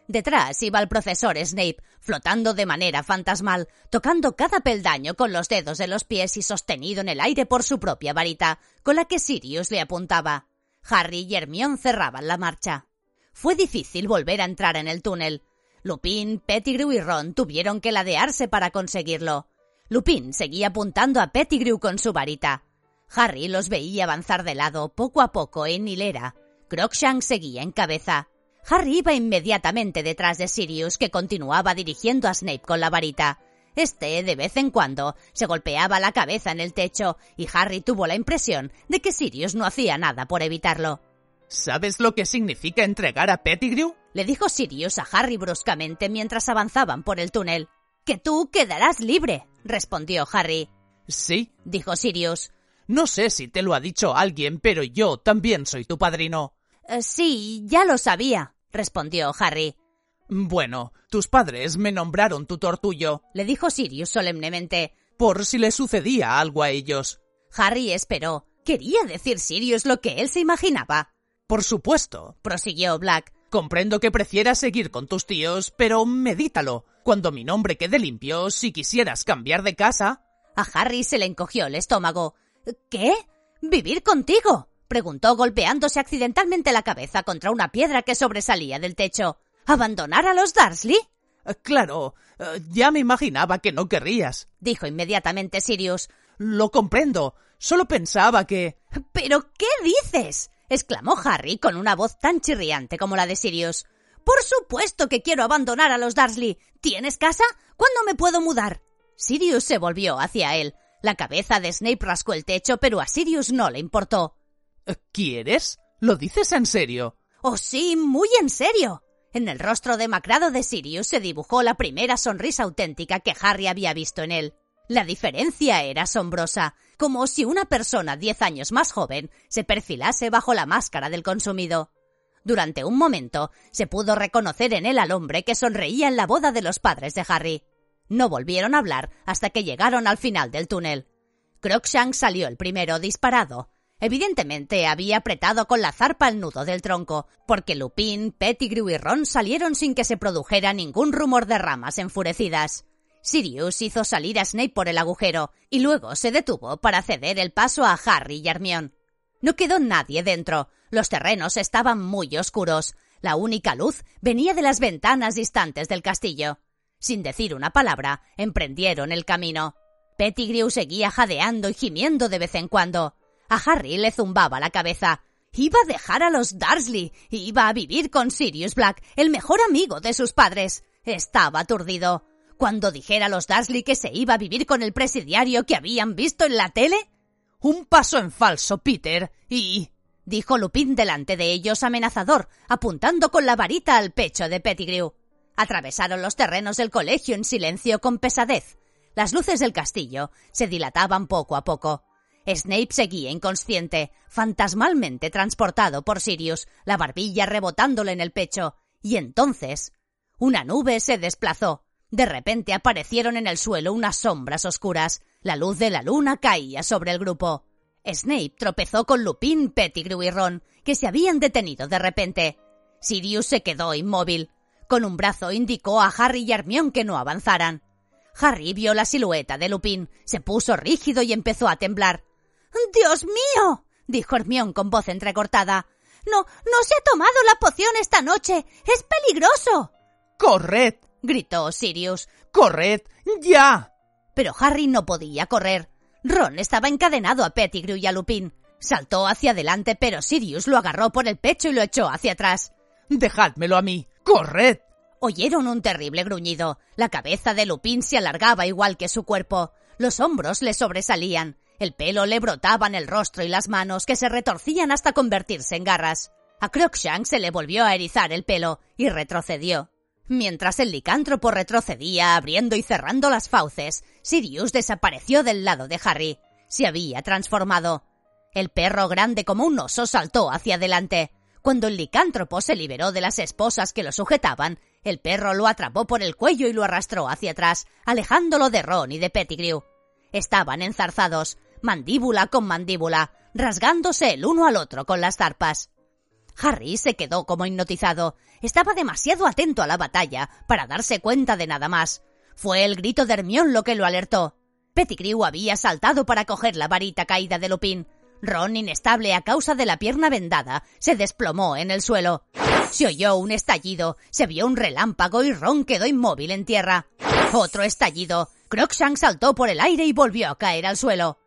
Detrás iba el profesor Snape, flotando de manera fantasmal, tocando cada peldaño con los dedos de los pies y sostenido en el aire por su propia varita, con la que Sirius le apuntaba. Harry y Hermione cerraban la marcha. Fue difícil volver a entrar en el túnel. Lupin, Pettigrew y Ron tuvieron que ladearse para conseguirlo. Lupin seguía apuntando a Pettigrew con su varita. Harry los veía avanzar de lado poco a poco en hilera. Crookshank seguía en cabeza. Harry iba inmediatamente detrás de Sirius, que continuaba dirigiendo a Snape con la varita. Este, de vez en cuando, se golpeaba la cabeza en el techo, y Harry tuvo la impresión de que Sirius no hacía nada por evitarlo. ¿Sabes lo que significa entregar a Pettigrew? Le dijo Sirius a Harry bruscamente mientras avanzaban por el túnel. Que tú quedarás libre, respondió Harry. Sí, dijo Sirius. No sé si te lo ha dicho alguien, pero yo también soy tu padrino. Eh, sí, ya lo sabía, respondió Harry. Bueno, tus padres me nombraron tutor tuyo, le dijo Sirius solemnemente, por si le sucedía algo a ellos. Harry esperó. Quería decir Sirius lo que él se imaginaba. Por supuesto, prosiguió Black. Comprendo que prefieras seguir con tus tíos, pero medítalo. Cuando mi nombre quede limpio, si quisieras cambiar de casa. A Harry se le encogió el estómago. ¿Qué? ¿Vivir contigo? preguntó golpeándose accidentalmente la cabeza contra una piedra que sobresalía del techo. ¿Abandonar a los Darsley? Eh, claro, eh, ya me imaginaba que no querrías, dijo inmediatamente Sirius. Lo comprendo. Solo pensaba que. ¿Pero qué dices? exclamó Harry con una voz tan chirriante como la de Sirius. Por supuesto que quiero abandonar a los Darsley. ¿Tienes casa? ¿Cuándo me puedo mudar? Sirius se volvió hacia él. La cabeza de Snape rascó el techo, pero a Sirius no le importó. ¿Quieres? ¿Lo dices en serio? Oh, sí, muy en serio. En el rostro demacrado de Sirius se dibujó la primera sonrisa auténtica que Harry había visto en él. La diferencia era asombrosa, como si una persona diez años más joven se perfilase bajo la máscara del consumido. Durante un momento se pudo reconocer en él al hombre que sonreía en la boda de los padres de Harry. No volvieron a hablar hasta que llegaron al final del túnel. Crookshank salió el primero disparado. Evidentemente había apretado con la zarpa el nudo del tronco, porque Lupin, Pettigrew y Ron salieron sin que se produjera ningún rumor de ramas enfurecidas. Sirius hizo salir a Snape por el agujero y luego se detuvo para ceder el paso a Harry y Hermione. No quedó nadie dentro. Los terrenos estaban muy oscuros. La única luz venía de las ventanas distantes del castillo. Sin decir una palabra, emprendieron el camino. Pettigrew seguía jadeando y gimiendo de vez en cuando. A Harry le zumbaba la cabeza. Iba a dejar a los Darsley. Iba a vivir con Sirius Black, el mejor amigo de sus padres. Estaba aturdido. Cuando dijera a los Darsley que se iba a vivir con el presidiario que habían visto en la tele? Un paso en falso, Peter, y... dijo Lupin delante de ellos amenazador, apuntando con la varita al pecho de Pettigrew. Atravesaron los terrenos del colegio en silencio con pesadez. Las luces del castillo se dilataban poco a poco. Snape seguía inconsciente, fantasmalmente transportado por Sirius, la barbilla rebotándole en el pecho. Y entonces una nube se desplazó, de repente aparecieron en el suelo unas sombras oscuras. La luz de la luna caía sobre el grupo. Snape tropezó con Lupin, Pettigrew y Ron, que se habían detenido de repente. Sirius se quedó inmóvil. Con un brazo indicó a Harry y Hermione que no avanzaran. Harry vio la silueta de Lupin, se puso rígido y empezó a temblar. ¡Dios mío! dijo Hermión con voz entrecortada. No, no se ha tomado la poción esta noche. Es peligroso. ¡Corred! gritó Sirius. ¡Corred! ¡Ya! Pero Harry no podía correr. Ron estaba encadenado a Pettigrew y a Lupin. Saltó hacia adelante, pero Sirius lo agarró por el pecho y lo echó hacia atrás. Dejádmelo a mí. ¡Corred! Oyeron un terrible gruñido. La cabeza de Lupin se alargaba igual que su cuerpo. Los hombros le sobresalían. El pelo le brotaba en el rostro y las manos, que se retorcían hasta convertirse en garras. A Crookshank se le volvió a erizar el pelo y retrocedió. Mientras el licántropo retrocedía abriendo y cerrando las fauces, Sirius desapareció del lado de Harry. Se había transformado. El perro grande como un oso saltó hacia adelante. Cuando el licántropo se liberó de las esposas que lo sujetaban, el perro lo atrapó por el cuello y lo arrastró hacia atrás, alejándolo de Ron y de Pettigrew. Estaban enzarzados, mandíbula con mandíbula, rasgándose el uno al otro con las zarpas. Harry se quedó como hipnotizado. Estaba demasiado atento a la batalla para darse cuenta de nada más. Fue el grito de Hermión lo que lo alertó. Pettigrew había saltado para coger la varita caída de Lupin. Ron, inestable a causa de la pierna vendada, se desplomó en el suelo. Se oyó un estallido, se vio un relámpago y Ron quedó inmóvil en tierra. Otro estallido. Crookshank saltó por el aire y volvió a caer al suelo.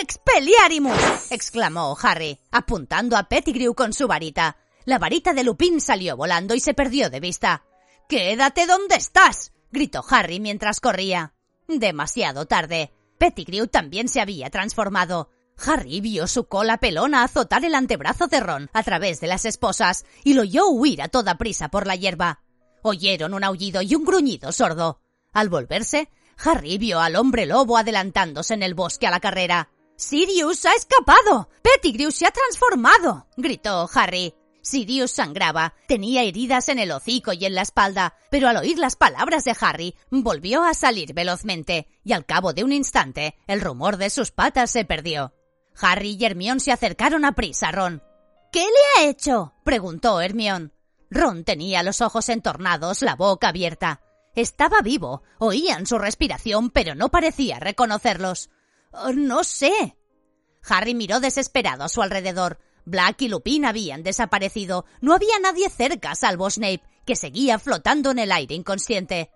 ¡Expeliarimus! exclamó Harry, apuntando a Pettigrew con su varita. La varita de Lupin salió volando y se perdió de vista. ¡Quédate donde estás! gritó Harry mientras corría. Demasiado tarde. Pettigrew también se había transformado. Harry vio su cola pelona azotar el antebrazo de Ron a través de las esposas y lo oyó huir a toda prisa por la hierba. Oyeron un aullido y un gruñido sordo. Al volverse, Harry vio al hombre lobo adelantándose en el bosque a la carrera. Sirius ha escapado. Pettigrew se ha transformado. gritó Harry. Sirius sangraba, tenía heridas en el hocico y en la espalda, pero al oír las palabras de Harry, volvió a salir velozmente, y al cabo de un instante, el rumor de sus patas se perdió. Harry y Hermión se acercaron a prisa a Ron. ¿Qué le ha hecho? preguntó Hermión. Ron tenía los ojos entornados, la boca abierta. Estaba vivo, oían su respiración, pero no parecía reconocerlos. Oh, no sé. Harry miró desesperado a su alrededor. Black y Lupin habían desaparecido. No había nadie cerca salvo Snape, que seguía flotando en el aire inconsciente.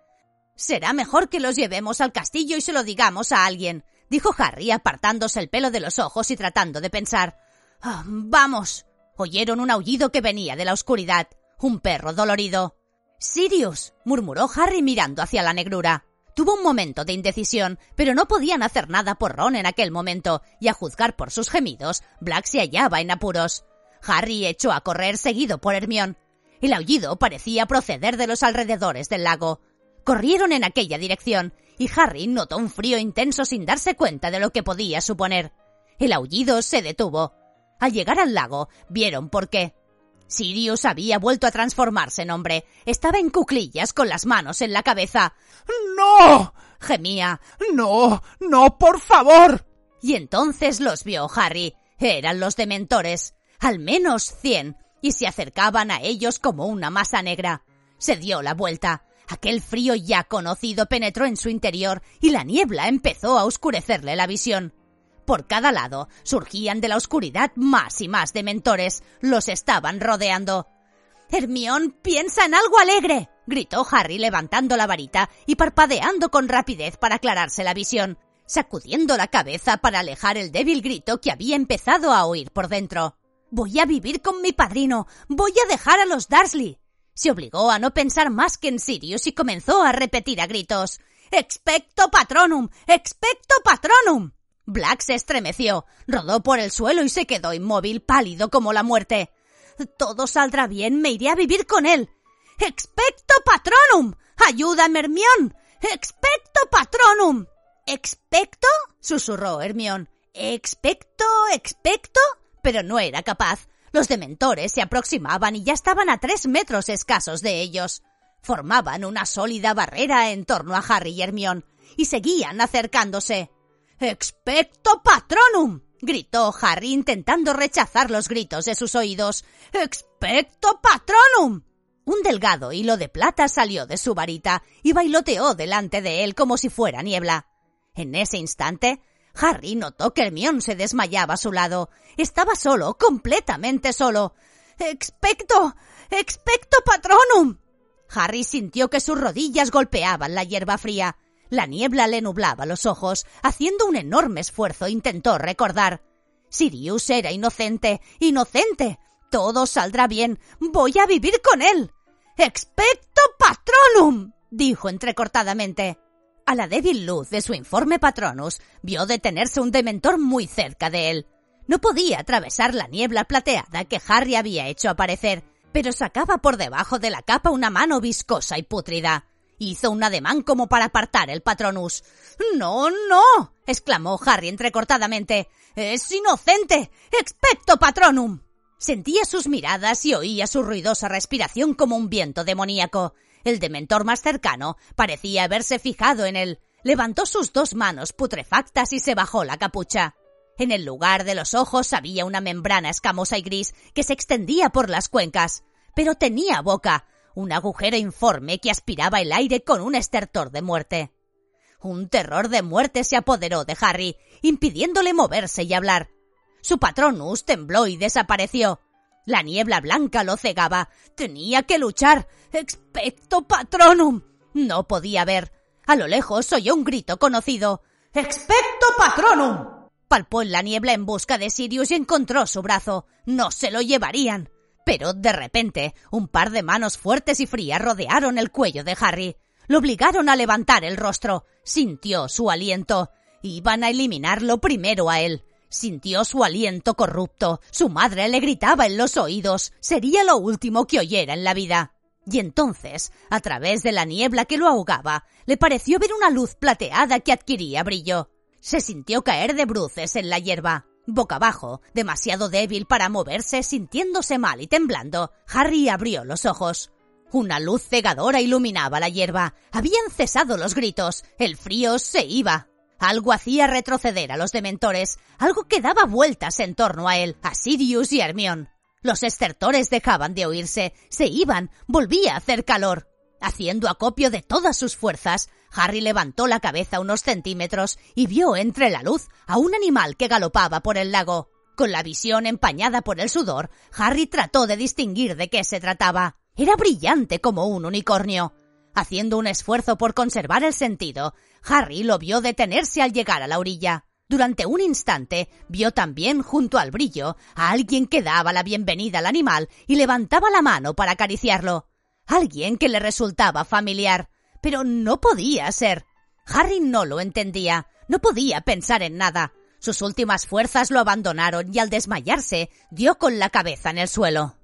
Será mejor que los llevemos al castillo y se lo digamos a alguien, dijo Harry apartándose el pelo de los ojos y tratando de pensar. Oh, vamos. Oyeron un aullido que venía de la oscuridad. Un perro dolorido. Sirius, murmuró Harry mirando hacia la negrura. Tuvo un momento de indecisión, pero no podían hacer nada por Ron en aquel momento, y a juzgar por sus gemidos, Black se hallaba en apuros. Harry echó a correr seguido por Hermión. El aullido parecía proceder de los alrededores del lago. Corrieron en aquella dirección, y Harry notó un frío intenso sin darse cuenta de lo que podía suponer. El aullido se detuvo. Al llegar al lago, vieron por qué. Sirius había vuelto a transformarse en hombre. Estaba en cuclillas con las manos en la cabeza. ¡No! gemía. ¡No! ¡No, por favor! Y entonces los vio Harry. Eran los dementores. Al menos cien. Y se acercaban a ellos como una masa negra. Se dio la vuelta. Aquel frío ya conocido penetró en su interior y la niebla empezó a oscurecerle la visión. Por cada lado surgían de la oscuridad más y más dementores. Los estaban rodeando. Hermión, piensa en algo alegre. gritó Harry levantando la varita y parpadeando con rapidez para aclararse la visión, sacudiendo la cabeza para alejar el débil grito que había empezado a oír por dentro. Voy a vivir con mi padrino. Voy a dejar a los Darsley. Se obligó a no pensar más que en Sirius y comenzó a repetir a gritos. Expecto patronum. Expecto patronum. Black se estremeció, rodó por el suelo y se quedó inmóvil, pálido como la muerte. Todo saldrá bien, me iré a vivir con él. ¡Expecto patronum! ¡Ayúdame, Hermión! ¡Expecto patronum! ¿Expecto? susurró Hermión. ¿Expecto? ¿Expecto? Pero no era capaz. Los dementores se aproximaban y ya estaban a tres metros escasos de ellos. Formaban una sólida barrera en torno a Harry y Hermión, y seguían acercándose. ¡Expecto patronum! gritó Harry intentando rechazar los gritos de sus oídos. ¡Expecto patronum! Un delgado hilo de plata salió de su varita y bailoteó delante de él como si fuera niebla. En ese instante, Harry notó que Hermión se desmayaba a su lado. Estaba solo, completamente solo. ¡Expecto! ¡Expecto patronum! Harry sintió que sus rodillas golpeaban la hierba fría. La niebla le nublaba los ojos. Haciendo un enorme esfuerzo intentó recordar. Sirius era inocente, inocente. Todo saldrá bien. Voy a vivir con él. Expecto patronum. dijo entrecortadamente. A la débil luz de su informe patronus vio detenerse un dementor muy cerca de él. No podía atravesar la niebla plateada que Harry había hecho aparecer, pero sacaba por debajo de la capa una mano viscosa y pútrida. Hizo un ademán como para apartar el patronus. No, no. exclamó Harry entrecortadamente. Es inocente. Expecto patronum. Sentía sus miradas y oía su ruidosa respiración como un viento demoníaco. El dementor más cercano parecía haberse fijado en él. Levantó sus dos manos putrefactas y se bajó la capucha. En el lugar de los ojos había una membrana escamosa y gris que se extendía por las cuencas, pero tenía boca, un agujero informe que aspiraba el aire con un estertor de muerte. Un terror de muerte se apoderó de Harry, impidiéndole moverse y hablar. Su patronus tembló y desapareció. La niebla blanca lo cegaba. Tenía que luchar. Expecto patronum. No podía ver. A lo lejos oyó un grito conocido. Expecto patronum. Palpó en la niebla en busca de Sirius y encontró su brazo. No se lo llevarían. Pero de repente, un par de manos fuertes y frías rodearon el cuello de Harry. Lo obligaron a levantar el rostro. Sintió su aliento. Iban a eliminarlo primero a él. Sintió su aliento corrupto. Su madre le gritaba en los oídos. Sería lo último que oyera en la vida. Y entonces, a través de la niebla que lo ahogaba, le pareció ver una luz plateada que adquiría brillo. Se sintió caer de bruces en la hierba. Boca abajo, demasiado débil para moverse, sintiéndose mal y temblando, Harry abrió los ojos. Una luz cegadora iluminaba la hierba. Habían cesado los gritos. El frío se iba. Algo hacía retroceder a los dementores, algo que daba vueltas en torno a él, a Sirius y Hermión. Los estertores dejaban de oírse, se iban, volvía a hacer calor. Haciendo acopio de todas sus fuerzas, Harry levantó la cabeza unos centímetros y vio entre la luz a un animal que galopaba por el lago. Con la visión empañada por el sudor, Harry trató de distinguir de qué se trataba. Era brillante como un unicornio. Haciendo un esfuerzo por conservar el sentido, Harry lo vio detenerse al llegar a la orilla. Durante un instante vio también junto al brillo a alguien que daba la bienvenida al animal y levantaba la mano para acariciarlo. Alguien que le resultaba familiar, pero no podía ser. Harry no lo entendía, no podía pensar en nada. Sus últimas fuerzas lo abandonaron y al desmayarse dio con la cabeza en el suelo.